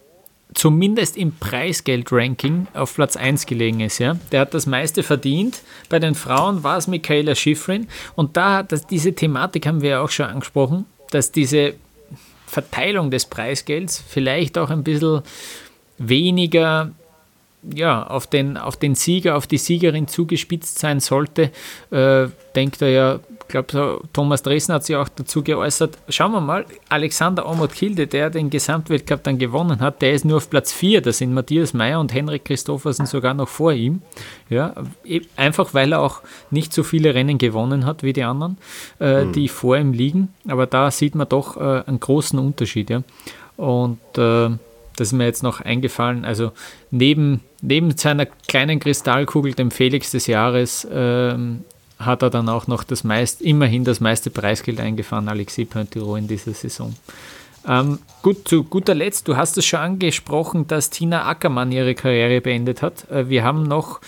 Speaker 2: zumindest im Preisgeld-Ranking auf Platz 1 gelegen ist. Ja? Der hat das meiste verdient. Bei den Frauen war es Michaela Schifrin. Und da, das, diese Thematik haben wir ja auch schon angesprochen, dass diese Verteilung des Preisgelds vielleicht auch ein bisschen weniger ja, auf, den, auf den Sieger, auf die Siegerin zugespitzt sein sollte, äh, denkt er ja, glaube, Thomas Dresden hat sich auch dazu geäußert. Schauen wir mal, Alexander Omot-Kilde, der den Gesamtweltcup dann gewonnen hat, der ist nur auf Platz 4. Da sind Matthias Meyer und Henrik Christoffersen sogar noch vor ihm. Ja, e, einfach weil er auch nicht so viele Rennen gewonnen hat wie die anderen, äh, mhm. die vor ihm liegen. Aber da sieht man doch äh, einen großen Unterschied. Ja. Und äh, das ist mir jetzt noch eingefallen. Also neben, neben seiner kleinen Kristallkugel, dem Felix des Jahres, ähm, hat er dann auch noch das meist, immerhin das meiste Preisgeld eingefahren, Alexis Pointerot in dieser Saison. Ähm, gut, zu guter Letzt, du hast es schon angesprochen, dass Tina Ackermann ihre Karriere beendet hat. Äh, wir haben noch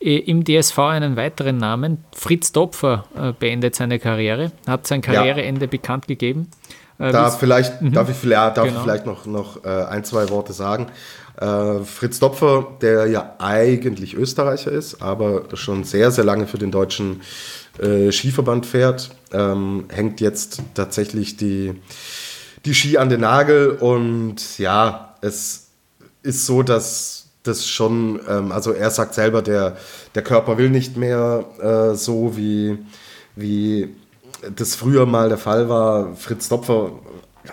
Speaker 2: äh, im DSV einen weiteren Namen. Fritz Dopfer äh, beendet seine Karriere, hat sein Karriereende ja. bekannt gegeben.
Speaker 3: Da vielleicht, mhm. darf ich, ja, darf genau. ich vielleicht noch, noch ein, zwei Worte sagen. Äh, Fritz Dopfer, der ja eigentlich Österreicher ist, aber schon sehr, sehr lange für den deutschen äh, Skiverband fährt, ähm, hängt jetzt tatsächlich die, die Ski an den Nagel und ja, es ist so, dass das schon, ähm, also er sagt selber, der, der Körper will nicht mehr äh, so wie, wie das früher mal der Fall war. Fritz Dopfer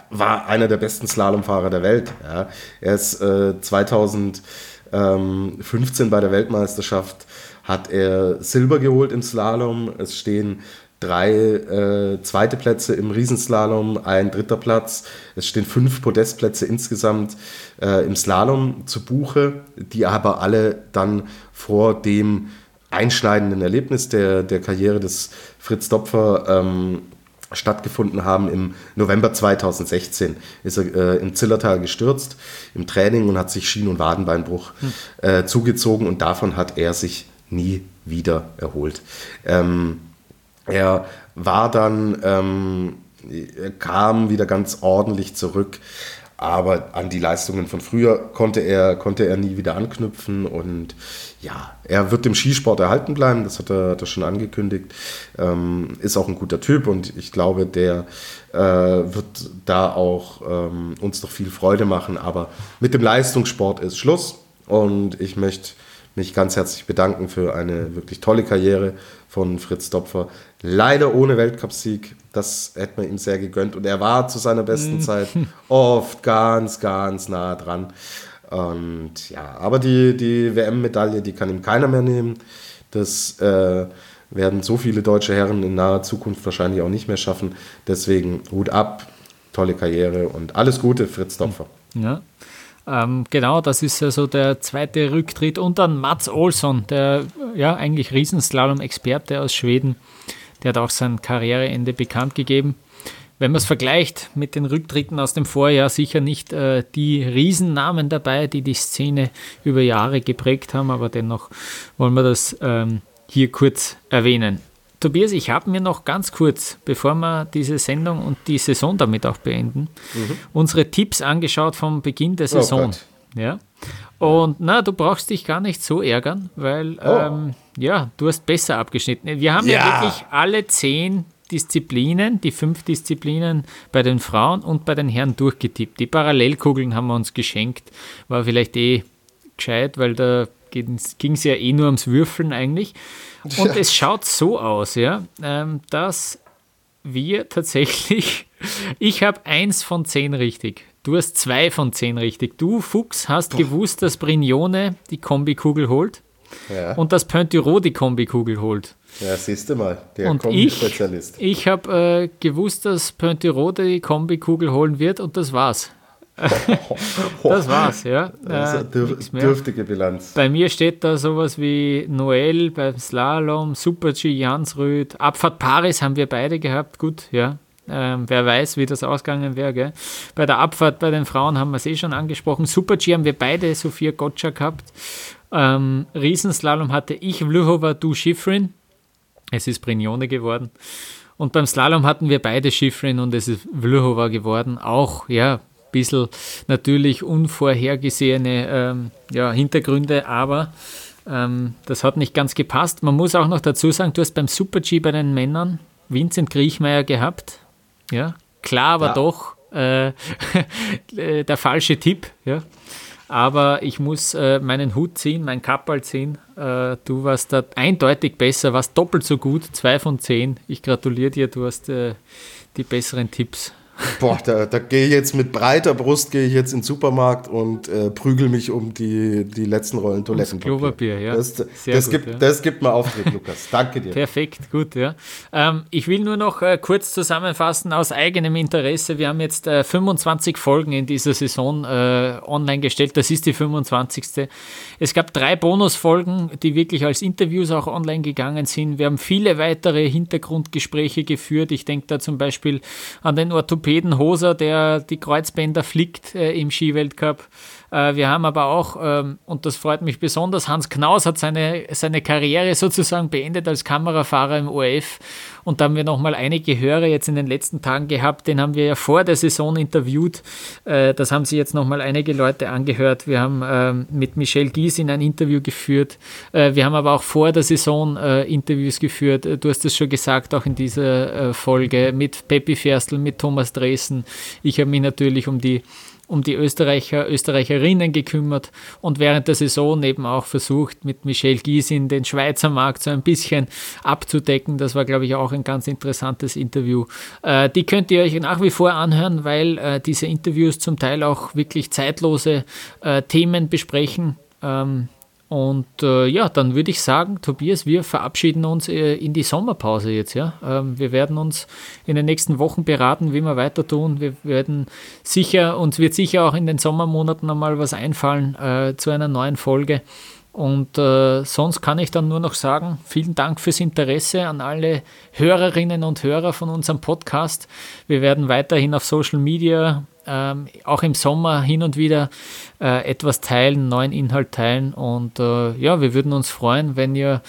Speaker 3: war einer der besten Slalomfahrer der Welt. Ja. Er ist äh, 2015 bei der Weltmeisterschaft hat er Silber geholt im Slalom. Es stehen drei äh, zweite Plätze im Riesenslalom, ein dritter Platz. Es stehen fünf Podestplätze insgesamt äh, im Slalom zu Buche, die aber alle dann vor dem einschneidenden Erlebnis der, der Karriere des Fritz Dopfer ähm, stattgefunden haben. Im November 2016 ist er äh, im Zillertal gestürzt im Training und hat sich Schien- und Wadenbeinbruch hm. äh, zugezogen und davon hat er sich nie wieder erholt. Ähm, er war dann, ähm, er kam wieder ganz ordentlich zurück, aber an die Leistungen von früher konnte er, konnte er nie wieder anknüpfen und ja, er wird dem Skisport erhalten bleiben, das hat er, hat er schon angekündigt. Ähm, ist auch ein guter Typ und ich glaube, der äh, wird da auch ähm, uns noch viel Freude machen. Aber mit dem Leistungssport ist Schluss und ich möchte mich ganz herzlich bedanken für eine wirklich tolle Karriere von Fritz Dopfer. Leider ohne Weltcupsieg, das hätte man ihm sehr gegönnt. Und er war zu seiner besten mhm. Zeit (laughs) oft ganz, ganz nah dran. Und ja, aber die, die WM-Medaille, die kann ihm keiner mehr nehmen. Das äh, werden so viele deutsche Herren in naher Zukunft wahrscheinlich auch nicht mehr schaffen. Deswegen Hut ab, tolle Karriere und alles Gute, Fritz Dopfer.
Speaker 2: Ja. Ähm, genau, das ist also der zweite Rücktritt. Und dann Mats Olsson, der ja eigentlich Riesenslalom-Experte aus Schweden, der hat auch sein Karriereende bekannt gegeben. Wenn man es vergleicht mit den Rücktritten aus dem Vorjahr, sicher nicht äh, die Riesennamen dabei, die die Szene über Jahre geprägt haben, aber dennoch wollen wir das ähm, hier kurz erwähnen. Tobias, ich habe mir noch ganz kurz, bevor wir diese Sendung und die Saison damit auch beenden, mhm. unsere Tipps angeschaut vom Beginn der oh Saison. Oh ja. Und na, du brauchst dich gar nicht so ärgern, weil oh. ähm, ja, du hast besser abgeschnitten. Wir haben ja. ja wirklich alle zehn Disziplinen, die fünf Disziplinen bei den Frauen und bei den Herren durchgetippt. Die Parallelkugeln haben wir uns geschenkt. War vielleicht eh gescheit, weil da ging es ja eh nur ums Würfeln eigentlich. Und ja. es schaut so aus, ja, ähm, dass wir tatsächlich, (laughs) ich habe eins von zehn richtig. Du hast zwei von zehn richtig. Du, Fuchs, hast Boah. gewusst, dass Brignone die Kombikugel holt ja. und dass Pointiro die Kombikugel holt.
Speaker 3: Ja, siehst du mal,
Speaker 2: der Kombi-Spezialist. Ich, ich habe äh, gewusst, dass Pointiro die Kombikugel holen wird und das war's. (laughs) das war's, ja.
Speaker 3: Also dürf, dürftige Bilanz.
Speaker 2: Bei mir steht da sowas wie Noel beim Slalom, Super-G, Jansrüd, Abfahrt Paris haben wir beide gehabt, gut, ja. Ähm, wer weiß, wie das ausgegangen wäre. Bei der Abfahrt bei den Frauen haben wir es eh schon angesprochen. Super-G haben wir beide Sophia Gotcha gehabt. Ähm, Riesenslalom hatte ich Vlhova, du Schifrin. Es ist Brignone geworden. Und beim Slalom hatten wir beide Schifrin und es ist Vlhova geworden. Auch, ja, bisschen natürlich unvorhergesehene ähm, ja, Hintergründe, aber ähm, das hat nicht ganz gepasst. Man muss auch noch dazu sagen, du hast beim Super-G bei den Männern Vincent Griechmeier gehabt. Ja, klar, aber ja. doch (laughs) äh, der falsche Tipp. Ja. Aber ich muss äh, meinen Hut ziehen, mein Kappal ziehen. Äh, du warst da eindeutig besser, warst doppelt so gut, zwei von zehn. Ich gratuliere dir, du hast äh, die besseren Tipps.
Speaker 3: Boah, da, da gehe ich jetzt mit breiter Brust gehe ich jetzt in den Supermarkt und äh, prügel mich um die, die letzten Rollen Toilettenpapier.
Speaker 2: Klopapier, ja.
Speaker 3: Das, das, gut, gibt, ja. das gibt mir Auftritt, Lukas. (laughs) Danke dir.
Speaker 2: Perfekt, gut, ja. Ähm, ich will nur noch äh, kurz zusammenfassen aus eigenem Interesse. Wir haben jetzt äh, 25 Folgen in dieser Saison äh, online gestellt. Das ist die 25. Es gab drei Bonusfolgen, die wirklich als Interviews auch online gegangen sind. Wir haben viele weitere Hintergrundgespräche geführt. Ich denke da zum Beispiel an den Orthopäden Hoser, der die Kreuzbänder flickt äh, im Skiweltcup. Äh, wir haben aber auch, ähm, und das freut mich besonders, Hans Knaus hat seine, seine Karriere sozusagen beendet als Kamerafahrer im ORF. Und da haben wir nochmal einige Hörer jetzt in den letzten Tagen gehabt, den haben wir ja vor der Saison interviewt. Äh, das haben sich jetzt nochmal einige Leute angehört. Wir haben ähm, mit Michel Giesin ein Interview geführt. Äh, wir haben aber auch vor der Saison Interviews geführt. Du hast es schon gesagt, auch in dieser Folge mit Peppi Ferstl, mit Thomas Dresen. Ich habe mich natürlich um die um die Österreicher, Österreicherinnen gekümmert und während der Saison eben auch versucht, mit Michel Giesin den Schweizer Markt so ein bisschen abzudecken. Das war, glaube ich, auch ein ganz interessantes Interview. Äh, die könnt ihr euch nach wie vor anhören, weil äh, diese Interviews zum Teil auch wirklich zeitlose äh, Themen besprechen. Ähm, und äh, ja, dann würde ich sagen, Tobias, wir verabschieden uns äh, in die Sommerpause jetzt. Ja? Ähm, wir werden uns in den nächsten Wochen beraten, wie wir weiter tun. Wir werden sicher, uns wird sicher auch in den Sommermonaten einmal was einfallen äh, zu einer neuen Folge. Und äh, sonst kann ich dann nur noch sagen, vielen Dank fürs Interesse an alle Hörerinnen und Hörer von unserem Podcast. Wir werden weiterhin auf Social Media ähm, auch im Sommer hin und wieder äh, etwas teilen, neuen Inhalt teilen. Und äh, ja, wir würden uns freuen, wenn ihr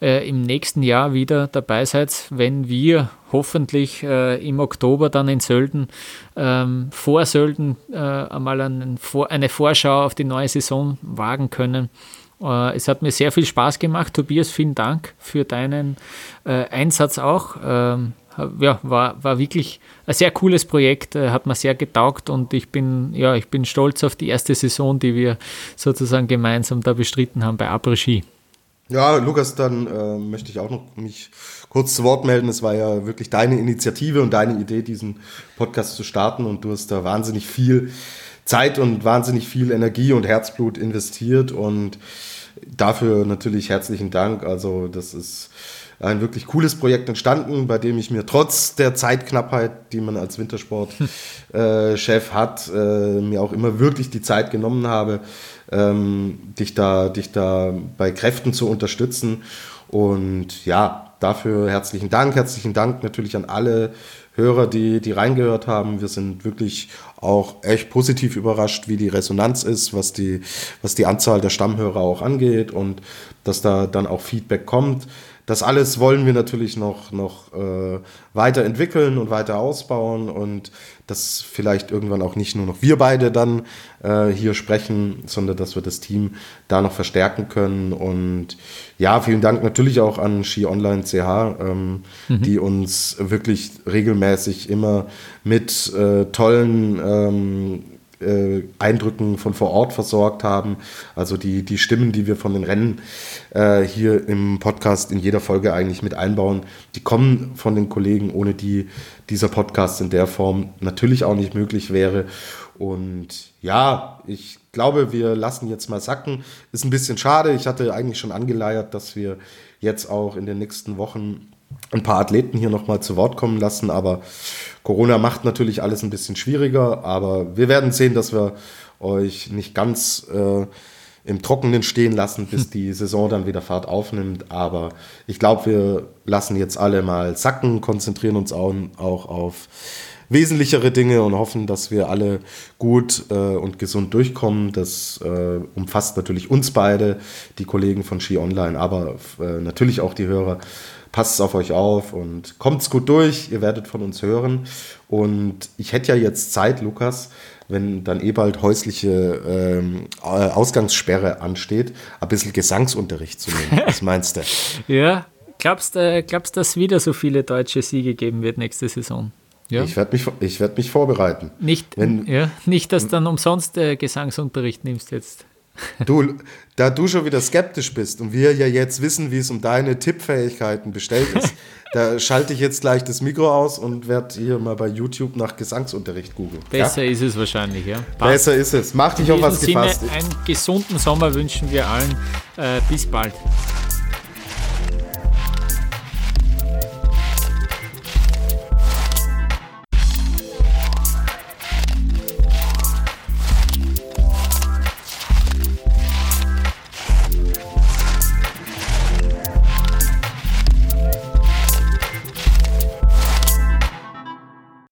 Speaker 2: äh, im nächsten Jahr wieder dabei seid, wenn wir hoffentlich äh, im Oktober dann in Sölden, ähm, vor Sölden, äh, einmal einen, eine Vorschau auf die neue Saison wagen können. Äh, es hat mir sehr viel Spaß gemacht. Tobias, vielen Dank für deinen Einsatz auch. Ähm, ja, war, war wirklich ein sehr cooles Projekt, äh, hat mir sehr getaugt und ich bin, ja, ich bin stolz auf die erste Saison, die wir sozusagen gemeinsam da bestritten haben bei Après Ski.
Speaker 3: Ja, Lukas, dann äh, möchte ich auch noch mich kurz zu Wort melden. Es war ja wirklich deine Initiative und deine Idee, diesen Podcast zu starten und du hast da wahnsinnig viel Zeit und wahnsinnig viel Energie und Herzblut investiert und dafür natürlich herzlichen Dank. Also das ist ein wirklich cooles Projekt entstanden, bei dem ich mir trotz der Zeitknappheit, die man als Wintersportchef äh, hat, äh, mir auch immer wirklich die Zeit genommen habe, ähm, dich, da, dich da bei Kräften zu unterstützen. Und ja, dafür herzlichen Dank. Herzlichen Dank natürlich an alle Hörer, die, die reingehört haben. Wir sind wirklich auch echt positiv überrascht, wie die Resonanz ist, was die, was die Anzahl der Stammhörer auch angeht und dass da dann auch Feedback kommt. Das alles wollen wir natürlich noch, noch äh, weiterentwickeln und weiter ausbauen und dass vielleicht irgendwann auch nicht nur noch wir beide dann äh, hier sprechen, sondern dass wir das Team da noch verstärken können. Und ja, vielen Dank natürlich auch an Ski Online CH, ähm, mhm. die uns wirklich regelmäßig immer mit äh, tollen ähm, äh, Eindrücken von vor Ort versorgt haben. Also die, die Stimmen, die wir von den Rennen äh, hier im Podcast in jeder Folge eigentlich mit einbauen, die kommen von den Kollegen, ohne die dieser Podcast in der Form natürlich auch nicht möglich wäre. Und ja, ich glaube, wir lassen jetzt mal sacken. Ist ein bisschen schade. Ich hatte eigentlich schon angeleiert, dass wir jetzt auch in den nächsten Wochen ein paar Athleten hier nochmal zu Wort kommen lassen, aber Corona macht natürlich alles ein bisschen schwieriger, aber wir werden sehen, dass wir euch nicht ganz äh, im Trockenen stehen lassen, bis die Saison dann wieder Fahrt aufnimmt. Aber ich glaube, wir lassen jetzt alle mal sacken, konzentrieren uns auch, auch auf wesentlichere Dinge und hoffen, dass wir alle gut äh, und gesund durchkommen. Das äh, umfasst natürlich uns beide, die Kollegen von Ski Online, aber äh, natürlich auch die Hörer passt auf euch auf und kommt's gut durch. Ihr werdet von uns hören. Und ich hätte ja jetzt Zeit, Lukas, wenn dann eh bald häusliche ähm, Ausgangssperre ansteht, ein bisschen Gesangsunterricht zu nehmen. Was (laughs) meinst du?
Speaker 2: ja, glaubst du, äh, glaubst, dass wieder so viele deutsche Siege geben wird nächste Saison?
Speaker 3: Ja. Ich werde mich, werd mich vorbereiten.
Speaker 2: Nicht, wenn, ja, nicht, dass du dann umsonst äh, Gesangsunterricht nimmst jetzt. (laughs)
Speaker 3: Du, da du schon wieder skeptisch bist und wir ja jetzt wissen, wie es um deine Tippfähigkeiten bestellt ist, (laughs) da schalte ich jetzt gleich das Mikro aus und werde hier mal bei YouTube nach Gesangsunterricht googeln.
Speaker 2: Besser ja? ist es wahrscheinlich, ja.
Speaker 3: Passt. Besser ist es. Mach dich auf was gefasst.
Speaker 2: Sinne, einen gesunden Sommer wünschen wir allen. Äh, bis bald.